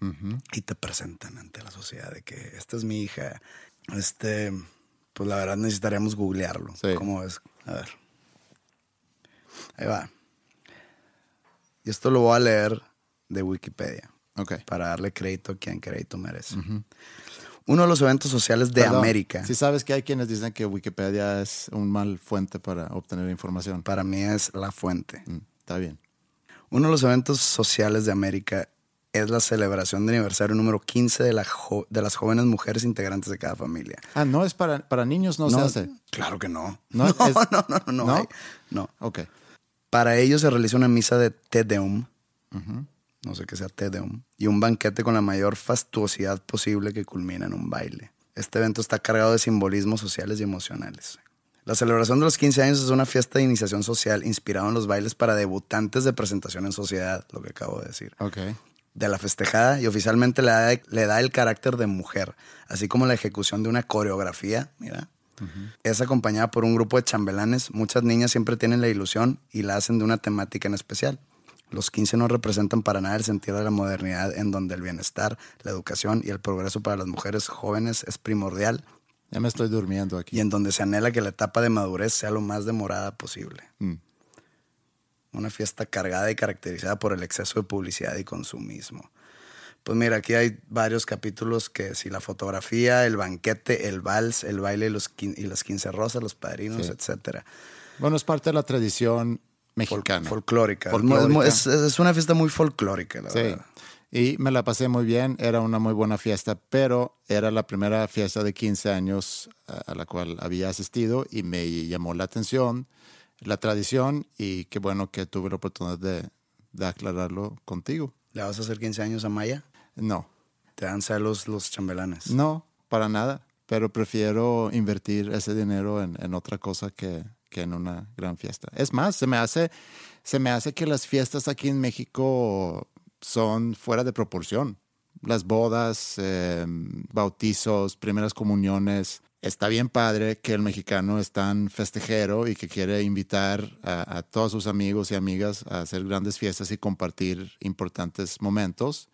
y te presentan ante la sociedad de que esta es mi hija. Este, pues la verdad necesitaríamos googlearlo. Sí. ¿Cómo es? A ver. Ahí va. Y esto lo voy a leer de Wikipedia Ok. para darle crédito a quien crédito merece. Uno de los eventos sociales de Perdón, América. Si sabes que hay quienes dicen que Wikipedia es un mal fuente para obtener información. Para mí es la fuente. Mm, está bien. Uno de los eventos sociales de América es la celebración de aniversario número 15 de, la jo- de las jóvenes mujeres integrantes de cada familia. Ah, no es para, para niños, no, se hace. Claro que no. No, No, es- no, no, no, no, ¿No? hay. No. Ok. Para ello se realiza una misa de Te Deum. No sé qué sea Te Deum. Y un banquete con la mayor fastuosidad posible que culmina en un baile. Este evento está cargado de simbolismos sociales y emocionales. La celebración de los 15 años es una fiesta de iniciación social inspirada en los bailes para debutantes de presentación en sociedad, lo que acabo de decir. Ok. de la festejada y oficialmente le da, le da el carácter de mujer, así como la ejecución de una coreografía, mira. Es acompañada por un grupo de chambelanes. Muchas niñas siempre tienen la ilusión y la hacen de una temática en especial. Los 15 no representan para nada el sentido de la modernidad en donde el bienestar, la educación y el progreso para las mujeres jóvenes es primordial Ya me estoy durmiendo aquí. y en donde se anhela que la etapa de madurez sea lo más demorada posible. Mm. Una fiesta cargada y caracterizada por el exceso de publicidad y consumismo. Pues mira, aquí hay varios capítulos que si la fotografía, el banquete, el vals, el baile y, los y las quince rosas, los padrinos, Sí. etcétera. Bueno, es parte de la tradición mexicana. folclórica. Folclórica. Es, es una fiesta muy folclórica, la Sí. verdad. Y me la pasé muy bien, era una muy buena fiesta, pero era la primera fiesta de 15 años a a la cual había asistido y me llamó la atención la tradición y qué bueno que tuve la oportunidad de, de aclararlo contigo. ¿Le vas a hacer 15 años a Maya? No, Te dan celos los chambelanes. no, para nada, pero prefiero invertir ese dinero en, en otra cosa que, que en una gran fiesta. Es más, se me hace, se me hace que las fiestas aquí en México son fuera de proporción. Las bodas, eh, bautizos, primeras comuniones. Está bien padre que el mexicano es tan festejero y que quiere invitar a, a todos sus amigos y amigas a hacer grandes fiestas y compartir importantes momentos.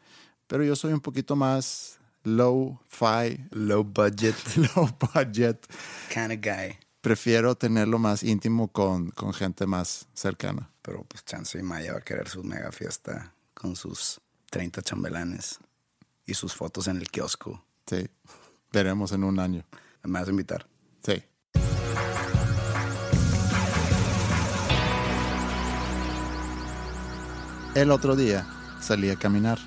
Pero yo soy un poquito más low-fi, Low budget low budget. kind of guy. Prefiero tenerlo más íntimo con, con gente más cercana. Pero pues chance y Maya va a querer su mega fiesta con sus 30 chambelanes y sus fotos en el kiosco. Sí, veremos en un año. Me vas a invitar. Sí. El otro día salí a caminar.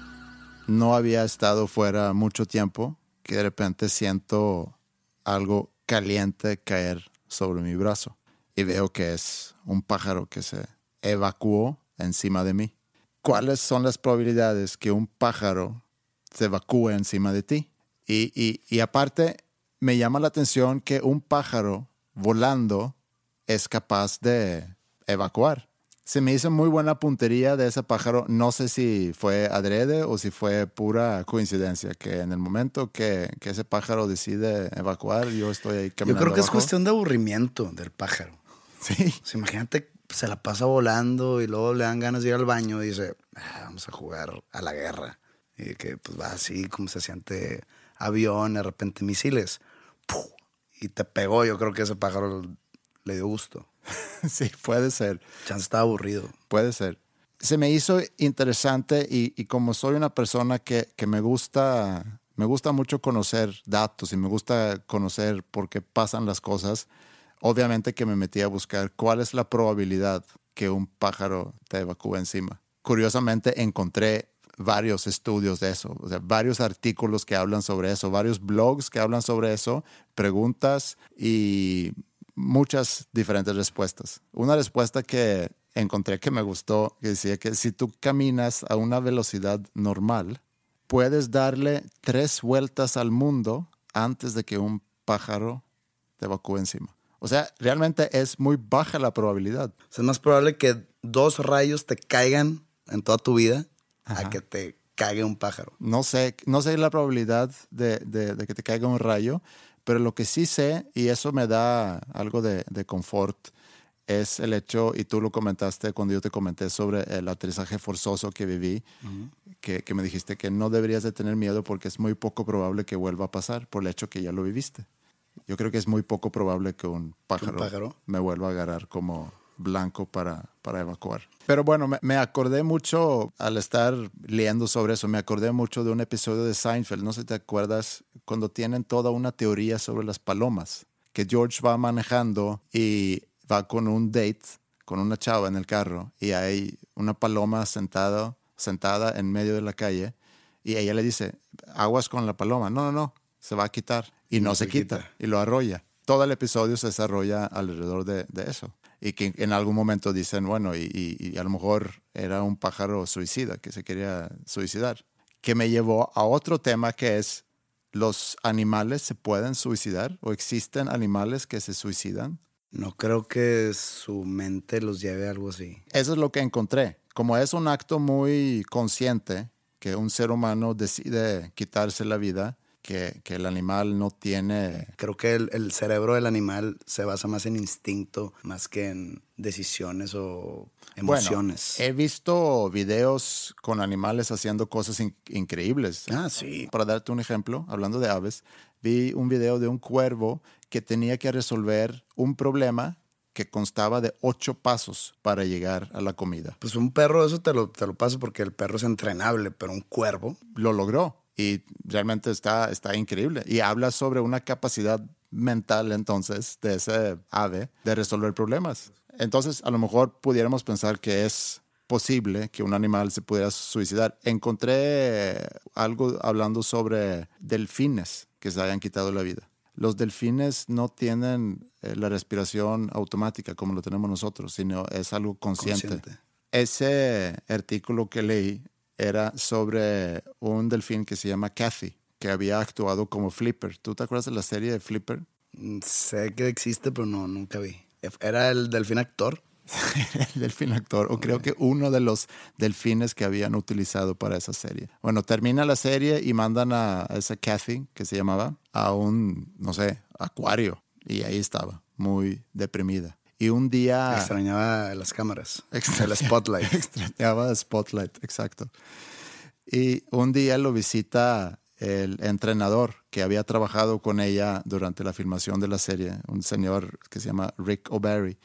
No había estado fuera mucho tiempo que de repente siento algo caliente caer sobre mi brazo y veo que es un pájaro que se evacuó encima de mí. ¿Cuáles son las probabilidades que un pájaro se evacúe encima de ti? Y, y- y aparte, me llama la atención que un pájaro volando es capaz de evacuar. Se me hizo muy buena puntería de ese pájaro. No sé si fue adrede o si fue pura coincidencia, que en el momento que, que ese pájaro decide evacuar, yo estoy ahí Yo caminando. creo que es cuestión de aburrimiento del pájaro. Sí, sea, imagínate, se la pasa volando y luego le dan ganas de ir al baño y dice, "Ah, vamos a jugar a la guerra. Y que pues va así como se siente avión, de repente misiles. ¡Puf! Y te pegó, yo creo que ese pájaro le dio gusto. sí, puede ser. Chance estaba aburrido. Puede ser. Se me hizo interesante y, y como soy una persona que, que me gusta, me gusta mucho conocer datos y me gusta conocer por qué pasan las cosas, obviamente que me metí a buscar cuál es la probabilidad que un pájaro te evacúe encima. Curiosamente encontré varios estudios de eso, o sea, varios artículos que hablan sobre eso, varios blogs que hablan sobre eso, preguntas y muchas diferentes respuestas. Una respuesta que encontré que me gustó, que decía que si tú caminas a una velocidad normal, puedes darle tres vueltas al mundo antes de que un pájaro te evacúe encima. O sea, realmente es muy baja la probabilidad. O sea, es más probable que dos rayos te caigan en toda tu vida Ajá. a que te caiga un pájaro. No sé, no sé la probabilidad de, de- de que te caiga un rayo, pero lo que sí sé, y eso me da algo de, de confort, es el hecho, y tú lo comentaste cuando yo te comenté sobre el aterrizaje forzoso que viví, que, que me dijiste que no deberías de tener miedo porque es muy poco probable que vuelva a pasar por el hecho que ya lo viviste. Yo creo que es muy poco probable que un pájaro, pájaro? me vuelva a agarrar como blanco para, para evacuar. Pero bueno, me, me acordé mucho al estar leyendo sobre eso, me acordé mucho de un episodio de Seinfeld, no sé si te acuerdas, cuando tienen toda una teoría sobre las palomas, que George va manejando y va con un date con una chava en el carro y hay una paloma sentada, sentada en medio de la calle y ella le dice, aguas con la paloma. No, no, no, se va a quitar. Y no, se, quita, y lo arrolla. Todo el episodio se desarrolla alrededor de, de eso. Y que en algún momento dicen, bueno, y, y- y a lo mejor era un pájaro suicida que se quería suicidar. Que me llevó a otro tema que es, ¿los animales se pueden suicidar? ¿O existen animales que se suicidan? No creo que su mente los lleve a algo así. Eso es lo que encontré. Como es un acto muy consciente que un ser humano decide quitarse la vida, que, que el animal no tiene... Creo que el, el cerebro del animal se basa más en instinto, más que en decisiones o emociones. Bueno, he visto videos con animales haciendo cosas in- increíbles. Ah, sí. Para darte un ejemplo, hablando de aves, vi un video de un cuervo que tenía que resolver un problema que constaba de ocho pasos para llegar a la comida. Pues un perro, eso te lo, te lo paso porque el perro es entrenable, pero un cuervo. Lo logró y realmente está, está increíble. Y habla sobre una capacidad mental entonces de ese ave de resolver problemas. Entonces, a lo mejor pudiéramos pensar que es posible que un animal se pudiera suicidar. Encontré algo hablando sobre delfines que se hayan quitado la vida. Los delfines no tienen eh, la respiración automática como lo tenemos nosotros, sino es algo consciente. Consciente. Ese artículo que leí era sobre un delfín que se llama Kathy, que había actuado como Flipper. ¿Tú te acuerdas de la serie de Flipper? Mm, Sé que existe, pero no, nunca vi. Era el delfín actor. el delfín actor, o creo que uno de los delfines que habían utilizado para esa serie. Bueno, termina la serie y mandan a esa Kathy, que se llamaba, a un, no sé, acuario. Y ahí estaba, muy deprimida. Y un día... Extrañaba las cámaras. Extra- El spotlight. Extrañaba Spotlight, exacto. Y un día lo visita el entrenador que había trabajado con ella durante la filmación de la serie, un señor que se llama Rick O'Barry.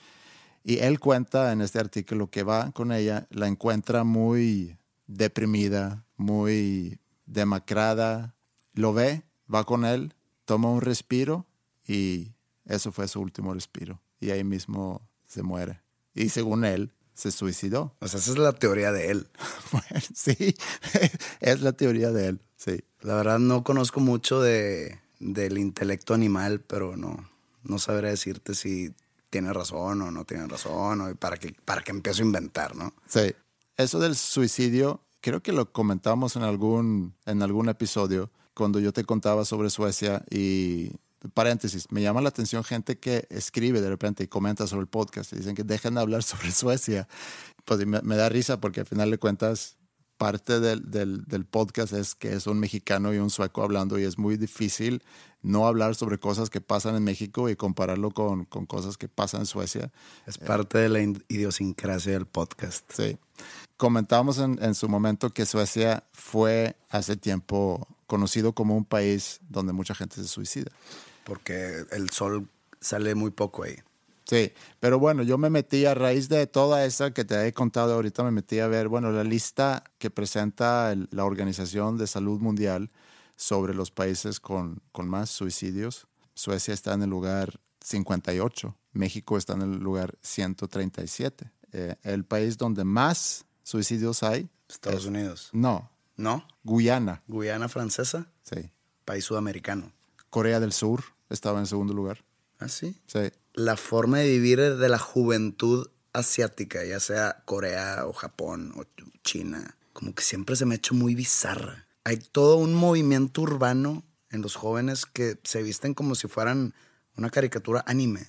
Y él cuenta en este artículo que va con ella, la encuentra muy deprimida, muy demacrada. Lo ve, va con él, toma un respiro y eso fue su último respiro. Y ahí mismo se muere. Y según él, se suicidó. O sea, esa es la teoría de él. Bueno, sí, es la teoría de él, sí. La verdad no conozco mucho de, del intelecto animal, pero no, no sabré decirte si tiene razón o no tiene razón, o para que, para que empiezo a inventar, ¿no? Sí. Eso del suicidio, creo que lo comentamos en algún, en algún episodio cuando yo te contaba sobre Suecia y paréntesis, me llama la atención gente que escribe de repente y comenta sobre el podcast y dicen que dejen de hablar sobre Suecia. Pues me, me da risa porque al final de cuentas parte del, del, del podcast es que es un mexicano y un sueco hablando y es muy difícil no hablar sobre cosas que pasan en México y compararlo con, con cosas que pasan en Suecia. Es parte de la in- idiosincrasia del podcast. Sí. Comentábamos en, en su momento que Suecia fue hace tiempo conocido como un país donde mucha gente se suicida. Porque el sol sale muy poco ahí. Sí, pero bueno, yo me metí a raíz de toda esa que te he contado ahorita, me metí a ver, bueno, la lista que presenta el- la Organización de Salud Mundial sobre los países con, con más suicidios. Suecia está en el lugar 58, México está en el lugar 137. Eh, el país donde más suicidios hay, Estados Unidos. no, ¿No? Guyana, Guyana francesa, sí. país sudamericano. Corea del Sur estaba en segundo lugar. ¿Ah, sí? Sí, La forma de vivir de la juventud asiática, ya sea Corea o Japón o China, como que siempre se me ha hecho muy bizarra. Hay todo un movimiento urbano en los jóvenes que se visten como si fueran una caricatura anime.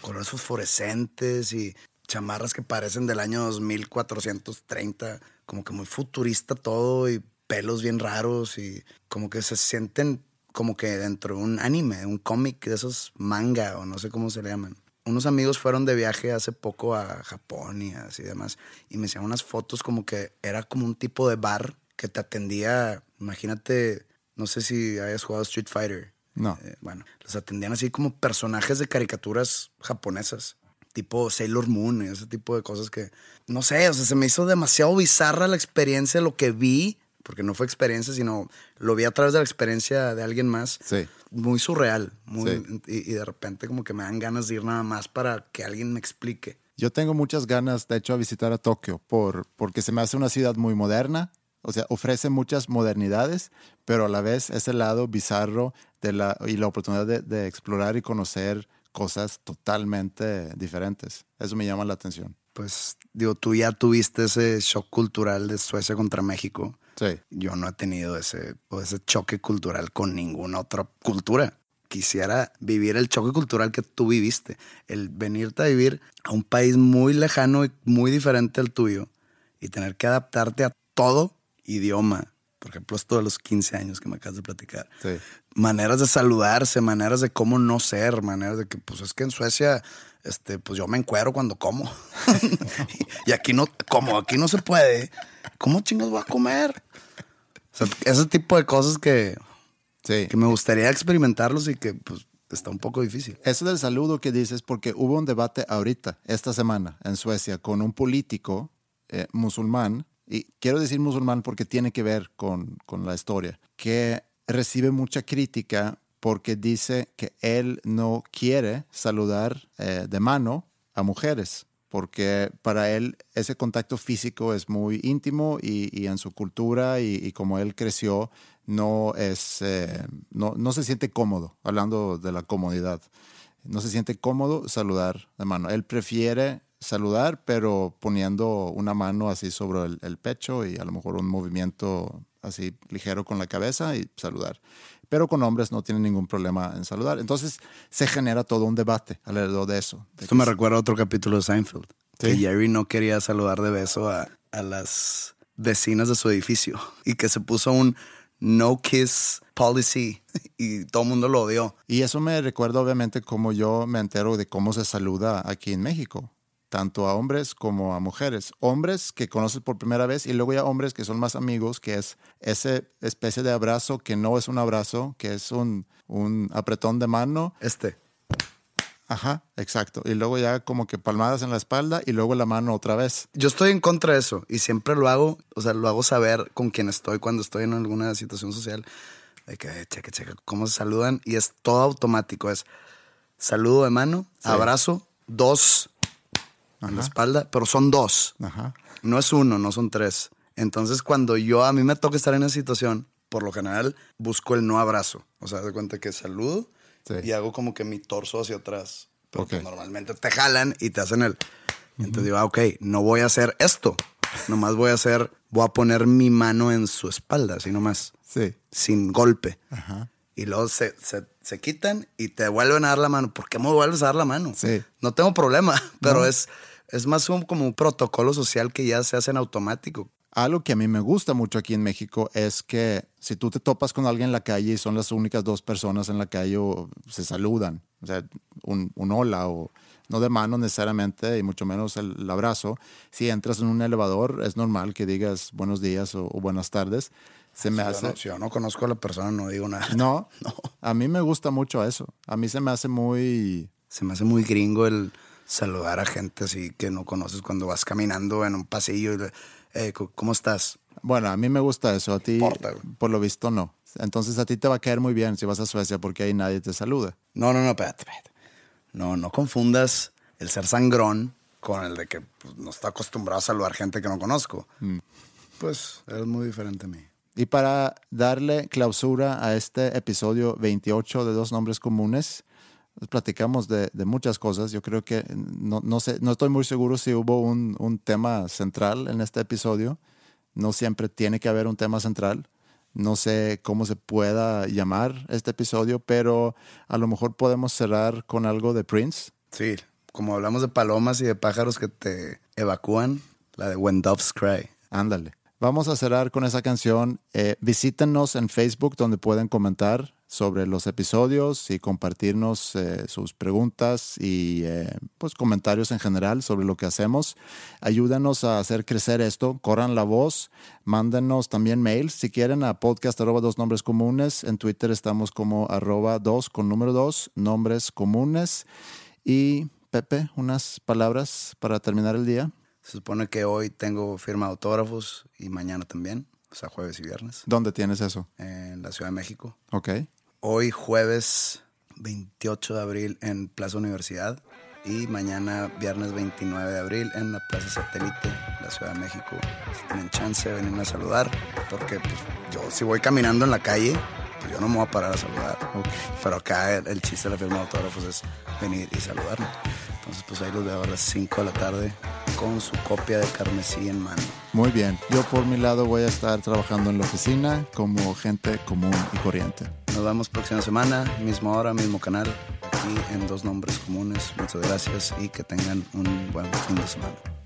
Colores fosforescentes y chamarras que parecen del año 2430, como que muy futurista todo y pelos bien raros y como que se sienten como que dentro de un anime, un cómic de esos manga o no sé cómo se le llaman. Unos amigos fueron de viaje hace poco a Japón y así demás y me hicieron unas fotos como que era como un tipo de bar que te atendía, imagínate, no sé si hayas jugado Street Fighter. no. Eh, bueno, los atendían así como personajes de caricaturas japonesas, tipo Sailor Moon ese tipo de cosas que, no sé, o sea, se me hizo demasiado bizarra la experiencia, lo que vi, porque no fue experiencia, sino lo vi a través de la experiencia de alguien más. Sí. Muy surreal, muy, Sí. y, y de repente como que me dan ganas de ir nada más para que alguien me explique. Yo tengo muchas ganas, de hecho, a visitar a Tokio por, porque se me hace una ciudad muy moderna. O sea, ofrece muchas modernidades, pero a la vez ese lado bizarro de la, y la oportunidad de, de explorar y conocer cosas totalmente diferentes. Eso me llama la atención. Pues digo, tú ya tuviste ese shock cultural de Suecia contra México. Sí. Yo no he tenido ese, o ese choque cultural con ninguna otra cultura. Quisiera vivir el choque cultural que tú viviste. El venirte a vivir a un país muy lejano y muy diferente al tuyo y tener que adaptarte a todo idioma, Por ejemplo, esto de los 15 años que me acabas de platicar. Sí. Maneras de saludarse, maneras de cómo no ser, maneras de que, pues es que en Suecia, este, pues yo me encuero cuando como. y aquí no, como aquí no se puede, ¿cómo chingos voy a comer? O sea, ese tipo de cosas que, Sí. que me gustaría experimentarlos y que, pues, está un poco difícil. Eso del saludo que dices, porque hubo un debate ahorita, esta semana, en Suecia, con un político eh, musulmán, y quiero decir musulmán porque tiene que ver con, con la historia, que recibe mucha crítica porque dice que él no quiere saludar eh, de mano a mujeres, porque para él ese contacto físico es muy íntimo y, y en su cultura y, y como él creció, no, es, eh, no, no se siente cómodo, hablando de la comodidad, no se siente cómodo saludar de mano. Él prefiere saludar, pero poniendo una mano así sobre el, el pecho y a lo mejor un movimiento así ligero con la cabeza y saludar. Pero con hombres no tiene ningún problema en saludar. Entonces se genera todo un debate alrededor de eso. de Esto que me si- recuerda a otro capítulo de Seinfeld. Que Sí. Jerry no quería saludar de beso a, a las vecinas de su edificio y que se puso un no kiss policy y todo el mundo lo odió. Y eso me recuerda obviamente como yo me entero de cómo se saluda aquí en México, tanto a hombres como a mujeres. Hombres que conoces por primera vez y luego ya hombres que son más amigos, que es esa especie de abrazo que no es un abrazo, que es un, un apretón de mano. Este. Ajá, exacto. Y luego ya como que palmadas en la espalda y luego la mano otra vez. Yo estoy en contra de eso y siempre lo hago, o sea, lo hago saber con quien estoy cuando estoy en alguna situación social. De que, checa, checa, cómo se saludan y es todo automático. Es saludo de mano, abrazo, dos en la espalda, pero son dos. Ajá. No es uno, no son tres. Entonces, cuando yo a mí me toca estar en esa situación, por lo general busco el no abrazo. O sea, de cuenta que saludo Sí. y hago como que mi torso hacia atrás. Pero Ok. pues normalmente te jalan y te hacen el. Entonces digo, ah, ok, no voy a hacer esto. Nomás voy a hacer, voy a poner mi mano en su espalda, así nomás, Sí. sin golpe. Ajá. Y luego se, se, se quitan y te vuelven a dar la mano. ¿Por qué me vuelves a dar la mano? Sí. No tengo problema, pero es, es más un, como un protocolo social que ya se hace en automático. Algo que a mí me gusta mucho aquí en México es que si tú te topas con alguien en la calle y son las únicas dos personas en la calle o se saludan, o sea, un, un hola o no de mano necesariamente y mucho menos el, el abrazo, si entras en un elevador es normal que digas buenos días o, o buenas tardes. Se me Si yo, hace... no, si yo no conozco a la persona, no digo nada. No, No. a mí me gusta mucho eso. A mí se me hace muy... Se me hace muy gringo el saludar a gente así que no conoces cuando vas caminando en un pasillo y le, "Eh, ¿cómo estás? Bueno, a mí me gusta eso, a ti importa, por lo visto no. Entonces a ti te va a caer muy bien si vas a Suecia porque ahí nadie te saluda. No, no, no, espérate, espérate. No, no confundas el ser sangrón con el de que pues, no está acostumbrado a saludar gente que no conozco. Pues es muy diferente a mí. Y para darle clausura a este episodio 28 de Dos Nombres Comunes, platicamos de, de muchas cosas. Yo creo que no, no, sé, no estoy muy seguro si hubo un, un tema central en este episodio. No siempre tiene que haber un tema central. No sé cómo se pueda llamar este episodio, pero a lo mejor podemos cerrar con algo de Prince. Sí, como hablamos de palomas y de pájaros que te evacúan, la de When Doves Cry. Ándale. Vamos a cerrar con esa canción. Eh, visítenos en Facebook donde pueden comentar sobre los episodios y compartirnos eh, sus preguntas y eh, pues comentarios en general sobre lo que hacemos. Ayúdanos a hacer crecer esto, corran la voz, mándenos también mails si quieren a podcast arroba dos nombres comunes. En Twitter estamos como arroba dos con número dos, nombres comunes. Y Pepe, unas palabras para terminar el día. Se supone que hoy tengo firma de autógrafos y mañana también, o sea, jueves y viernes, ¿Dónde tienes eso? en la Ciudad de México. Ok. Hoy jueves 28 de abril en Plaza Universidad y mañana viernes 29 de abril en la Plaza Satélite, la Ciudad de México. Si tienen chance, venirme a saludar, porque pues, yo si voy caminando en la calle, pues yo no me voy a parar a saludar. Pero acá el, el chiste de la firma de autógrafos es venir y saludarme. Entonces pues ahí los veo a las 5 de la tarde con su copia de carmesí en mano. Muy bien. Yo por mi lado voy a estar trabajando en la oficina como gente común y corriente. Nos vemos próxima semana, misma hora, mismo canal, aquí en Dos Nombres Comunes. Muchas gracias y que tengan un buen fin de semana.